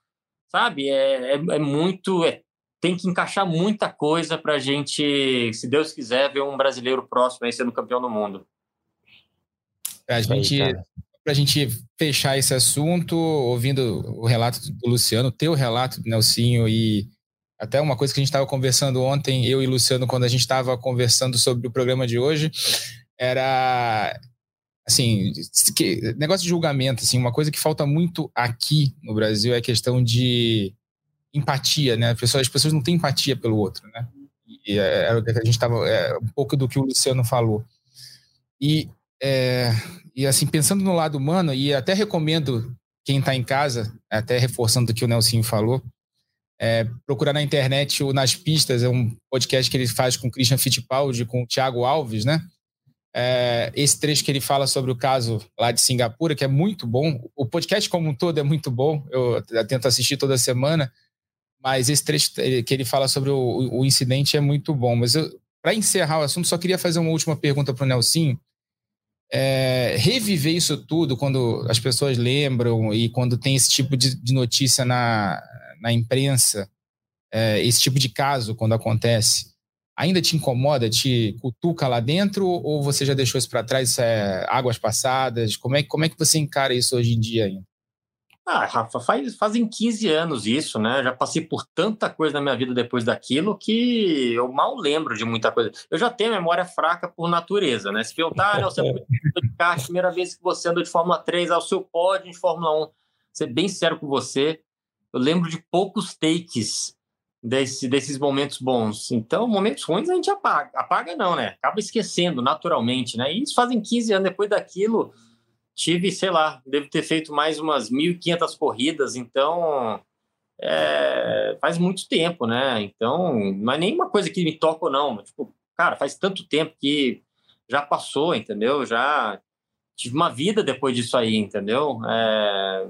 sabe? É, é, é muito. É, tem que encaixar muita coisa para a gente, se Deus quiser, ver um brasileiro próximo aí sendo campeão do mundo. A gente, para a gente fechar esse assunto, ouvindo o relato do Luciano, teu relato do Nelsinho e até uma coisa que a gente estava conversando ontem, eu e Luciano, quando a gente estava conversando sobre o programa de hoje, era assim, que, negócio de julgamento, assim, uma coisa que falta muito aqui no Brasil é a questão de empatia, né? As pessoas, as pessoas não têm empatia pelo outro, né? E é, o que a gente estava, é, um pouco do que o Luciano falou. E é, e assim, pensando no lado humano, e até recomendo quem está em casa, até reforçando o que o Nelson falou, é, procurar na internet o Nas Pistas, é um podcast que ele faz com o Christian Fittipaldi, com o Thiago Alves, né? É, esse trecho que ele fala sobre o caso lá de Singapura, que é muito bom. O podcast como um todo é muito bom, eu tento assistir toda semana, mas esse trecho que ele fala sobre o, o incidente é muito bom. Mas para encerrar o assunto, só queria fazer uma última pergunta para o Nelsinho é, reviver isso tudo quando as pessoas lembram e quando tem esse tipo de, de notícia na, na imprensa, é, esse tipo de caso quando acontece, ainda te incomoda, te cutuca lá dentro ou você já deixou isso para trás, é, águas passadas? Como é, como é que você encara isso hoje em dia ainda? Ah, Rafa, faz, fazem 15 anos isso, né? Já passei por tanta coisa na minha vida depois daquilo que eu mal lembro de muita coisa. Eu já tenho memória fraca por natureza, né? Se perguntar, ah, você de kart, primeira vez que você andou de Fórmula 3, ao seu pódio de Fórmula 1, ser bem sério com você, eu lembro de poucos takes desse, desses momentos bons. Então, momentos ruins a gente apaga. Apaga não, né? Acaba esquecendo naturalmente, né? E isso fazem 15 anos depois daquilo tive, sei lá, devo ter feito mais umas 1.500 corridas, então é, faz muito tempo, né? Então, não é nenhuma coisa que me toca ou não. Tipo, cara, faz tanto tempo que já passou, entendeu? Já tive uma vida depois disso aí, entendeu? É,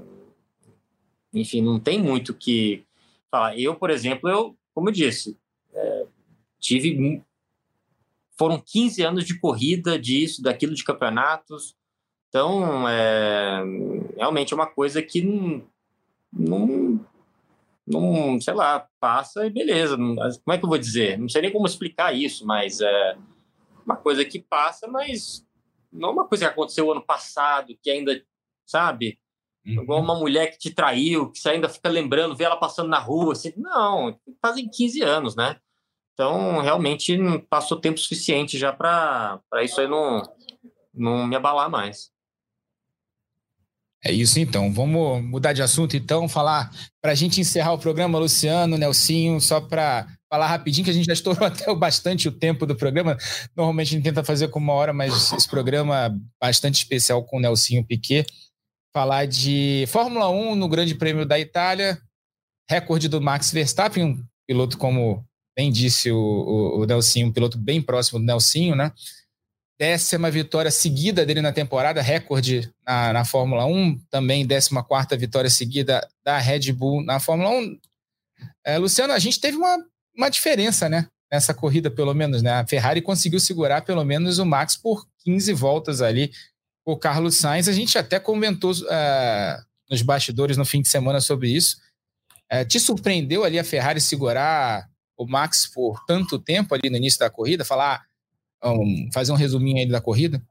enfim, não tem muito que falar. Eu, por exemplo, eu, como eu disse, é, tive. Foram 15 anos de corrida, disso, daquilo, de campeonatos. Então, é, realmente é uma coisa que não, não, não, sei lá, passa e beleza. Como é que eu vou dizer? Não sei nem como explicar isso, mas é uma coisa que passa, mas não é uma coisa que aconteceu ano passado, que ainda, sabe? Uhum. Igual uma mulher que te traiu, que você ainda fica lembrando, vê ela passando na rua, assim. Não, fazem 15 anos, né? Então, realmente, não passou tempo suficiente já para isso aí não, não me abalar mais. É isso então. Vamos mudar de assunto então, falar para a gente encerrar o programa, Luciano, Nelsinho, só para falar rapidinho que a gente já estourou *laughs* até bastante o tempo do programa. Normalmente a gente tenta fazer com uma hora, mas esse programa bastante especial com o Nelsinho Piquet. Falar de Fórmula 1 no Grande Prêmio da Itália, recorde do Max Verstappen, um piloto como bem disse o, o, o Nelsinho, um piloto bem próximo do Nelsinho, né? Décima vitória seguida dele na temporada, recorde na, na Fórmula 1, também décima quarta vitória seguida da Red Bull na Fórmula 1. É, Luciano, a gente teve uma, uma diferença, né? Nessa corrida, pelo menos, né? A Ferrari conseguiu segurar pelo menos o Max por 15 voltas ali. O Carlos Sainz, a gente até comentou uh, nos bastidores no fim de semana sobre isso. Uh, te surpreendeu ali a Ferrari segurar o Max por tanto tempo ali no início da corrida? Falar, um, fazer um resuminho aí da corrida?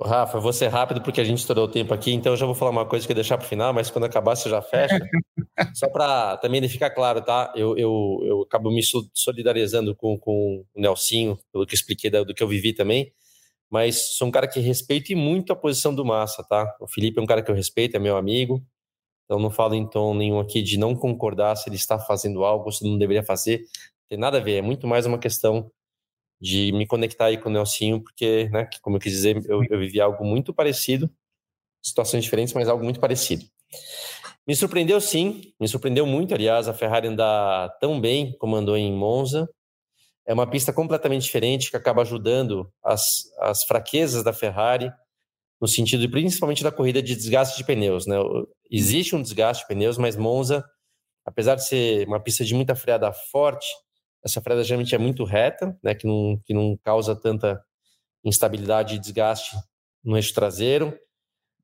Rafa, vou ser rápido porque a gente estourou o tempo aqui, então eu já vou falar uma coisa que eu deixar para o final, mas quando acabar você já fecha. *laughs* Só para também ficar claro, tá? Eu, eu, eu acabo me solidarizando com, com o Nelsinho, pelo que eu expliquei do que eu vivi também, mas sou um cara que respeito muito a posição do Massa, tá? O Felipe é um cara que eu respeito, é meu amigo, então não falo em tom nenhum aqui de não concordar se ele está fazendo algo, se não deveria fazer, tem nada a ver, é muito mais uma questão de me conectar aí com o Nelsinho, porque, né, como eu quis dizer, eu, eu vivi algo muito parecido, situações diferentes, mas algo muito parecido. Me surpreendeu sim, me surpreendeu muito, aliás, a Ferrari andar tão bem como andou em Monza. É uma pista completamente diferente que acaba ajudando as, as fraquezas da Ferrari. no sentido principalmente da corrida de desgaste de pneus, né? Existe um desgaste de pneus, mas Monza, apesar de ser uma pista de muita freada forte, essa freada geralmente é muito reta, né? Que não, que não causa tanta instabilidade e desgaste no eixo traseiro.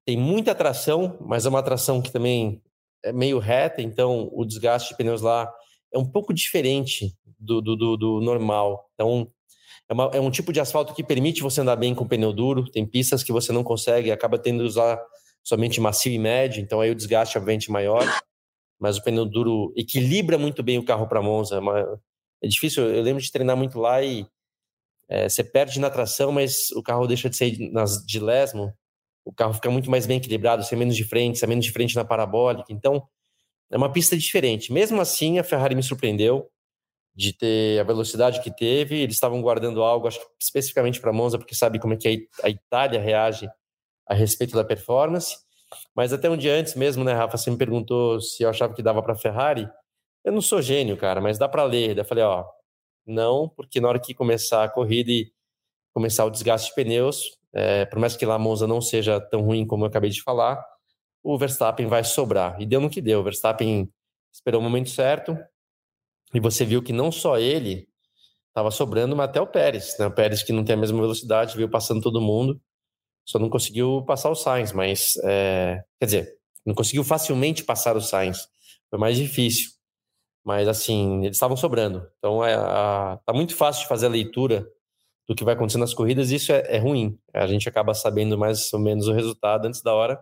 Tem muita tração, mas é uma tração que também é meio reta, então o desgaste de pneus lá é um pouco diferente do, do, do, do normal. Então, é, uma, é, um tipo de asfalto que permite você andar bem com pneu duro. Tem pistas que você não consegue, acaba tendo que usar somente macio e médio, então aí o desgaste obviamente maior. Mas o pneu duro equilibra muito bem o carro para Monza. É, é difícil, eu lembro de treinar muito lá e é, você perde na tração, mas o carro deixa de ser nas, de lesmo. O carro fica muito mais bem equilibrado, sem menos de frente, sem menos de frente na parabólica. Então, é uma pista diferente. Mesmo assim, a Ferrari me surpreendeu de ter a velocidade que teve. Eles estavam guardando algo, acho que especificamente para Monza, porque sabe como é que a Itália reage a respeito da performance. Mas até um dia antes mesmo, né, Rafa, você me perguntou se eu achava que dava para a Ferrari. Eu não sou gênio, cara, mas dá para ler. Daí eu falei, ó, não, porque na hora que começar a corrida e começar o desgaste de pneus, é, por mais que lá Monza não seja tão ruim como eu acabei de falar, o Verstappen vai sobrar. E deu no que deu. O Verstappen esperou o momento certo, e você viu que não só ele estava sobrando, mas até o Pérez. Né? O Pérez, que não tem a mesma velocidade, veio passando todo mundo, só não conseguiu passar o Sainz. Mas, é... quer dizer, não conseguiu facilmente passar o Sainz. Foi mais difícil. Mas, assim, eles estavam sobrando. Então, é, a... tá muito fácil de fazer a leitura do que vai acontecer nas corridas, e isso é, é ruim. A gente acaba sabendo mais ou menos o resultado antes da hora,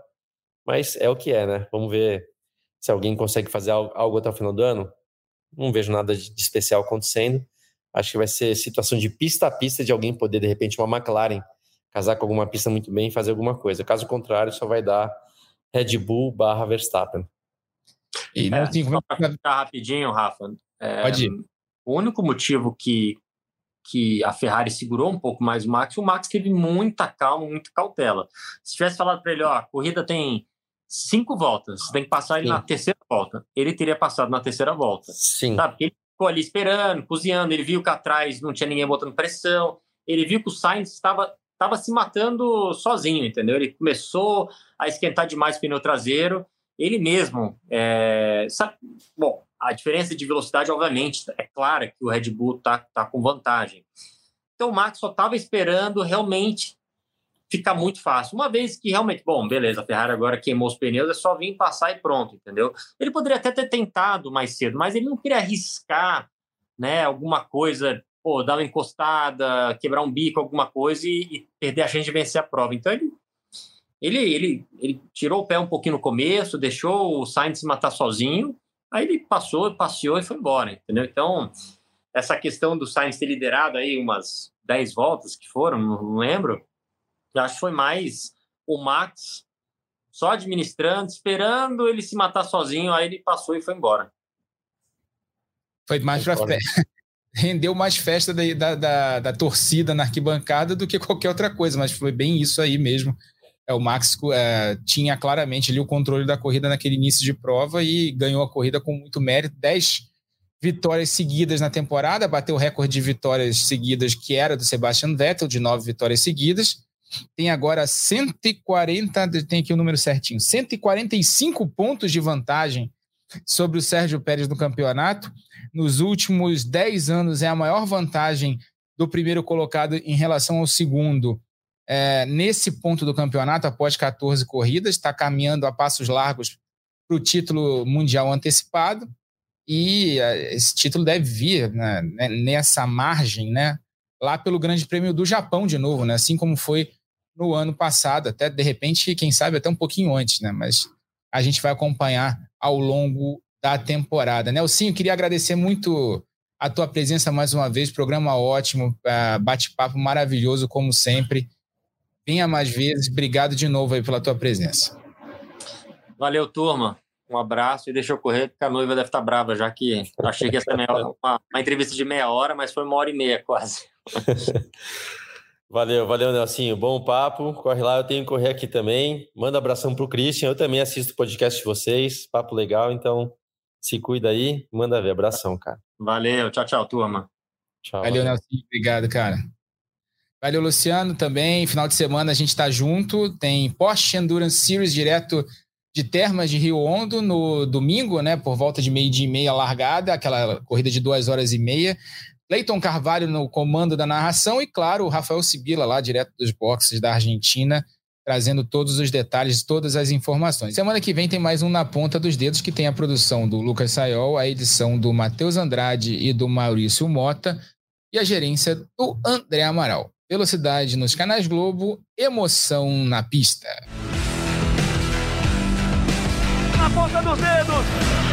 mas é o que é, né? Vamos ver se alguém consegue fazer algo até o final do ano. Não vejo nada de especial acontecendo. Acho que vai ser situação de pista a pista de alguém poder, de repente, uma McLaren casar com alguma pista muito bem e fazer alguma coisa. Caso contrário, só vai dar Red Bull barra Verstappen. E é, assim, só para ficar rapidinho, Rafa. É, Pode ir. O único motivo que, que a Ferrari segurou um pouco mais o Max, o Max teve muita calma, muita cautela. Se tivesse falado para ele, ó, a corrida tem cinco voltas, você tem que passar ele Sim. na terceira volta. Ele teria passado na terceira volta. Sim. Sabe? Porque ele ficou ali esperando, cozinhando, ele viu que atrás não tinha ninguém botando pressão, ele viu que o Sainz estava estava se matando sozinho, entendeu? Ele começou a esquentar demais o pneu traseiro, ele mesmo. É, sabe, bom, a diferença de velocidade, obviamente, é clara que o Red Bull tá, tá com vantagem. Então o Max só estava esperando realmente fica muito fácil. Uma vez que realmente, bom, beleza, a Ferrari agora queimou os pneus, é só vir passar e pronto, entendeu? Ele poderia até ter tentado mais cedo, mas ele não queria arriscar, né, alguma coisa, pô, dar uma encostada, quebrar um bico, alguma coisa e, e perder a chance de vencer a prova. Então ele, ele, ele, ele tirou o pé um pouquinho no começo, deixou o Sainz se matar sozinho, aí ele passou, passeou e foi embora, entendeu? Então, essa questão do Sainz ter liderado aí umas 10 voltas que foram, não lembro, eu acho que foi mais o Max só administrando, esperando ele se matar sozinho, aí ele passou e foi embora. Foi mais para festa. *laughs* Rendeu mais festa da, da, da, da, torcida na arquibancada do que qualquer outra coisa, mas foi bem isso aí mesmo. É, o Max é, tinha claramente ali o controle da corrida naquele início de prova e ganhou a corrida com muito mérito. 10 vitórias seguidas na temporada, bateu o recorde de vitórias seguidas que era do Sebastian Vettel, de nove vitórias seguidas tem agora 140, tem aqui o número certinho, 145 pontos de vantagem sobre o Sérgio Pérez no campeonato. Nos últimos 10 anos é a maior vantagem do primeiro colocado em relação ao segundo. É, nesse ponto do campeonato, após 14 corridas, está caminhando a passos largos para o título mundial antecipado. E é, esse título deve vir né, nessa margem, né? Lá pelo Grande Prêmio do Japão de novo, né? Assim como foi no ano passado, até de repente, quem sabe até um pouquinho antes, né? Mas a gente vai acompanhar ao longo da temporada. Nelsinho, queria agradecer muito a tua presença mais uma vez, programa ótimo, é, bate-papo maravilhoso, como sempre. Venha mais vezes, obrigado de novo aí pela tua presença. Valeu, turma. Um abraço e deixa eu correr, porque a noiva deve estar brava, já que achei que essa meia hora, uma, uma entrevista de meia hora, mas foi uma hora e meia quase. *laughs* Valeu, valeu, Nelsinho. Bom papo. Corre lá, eu tenho que correr aqui também. Manda abração pro Christian. Eu também assisto o podcast de vocês. Papo legal, então se cuida aí. Manda ver. Abração, cara. Valeu. Tchau, tchau, turma. Tchau. Valeu, Nelsinho. Obrigado, cara. Valeu, Luciano, também. Final de semana a gente está junto. Tem Porsche Endurance Series direto de Termas de Rio Hondo no domingo, né? Por volta de meio-dia e meia largada, aquela corrida de duas horas e meia. Leiton Carvalho no comando da narração e, claro, o Rafael Sibila lá, direto dos boxes da Argentina, trazendo todos os detalhes, todas as informações. Semana que vem tem mais um Na Ponta dos Dedos, que tem a produção do Lucas Sayol, a edição do Matheus Andrade e do Maurício Mota e a gerência do André Amaral. Velocidade nos canais Globo, emoção na pista. Na ponta dos dedos.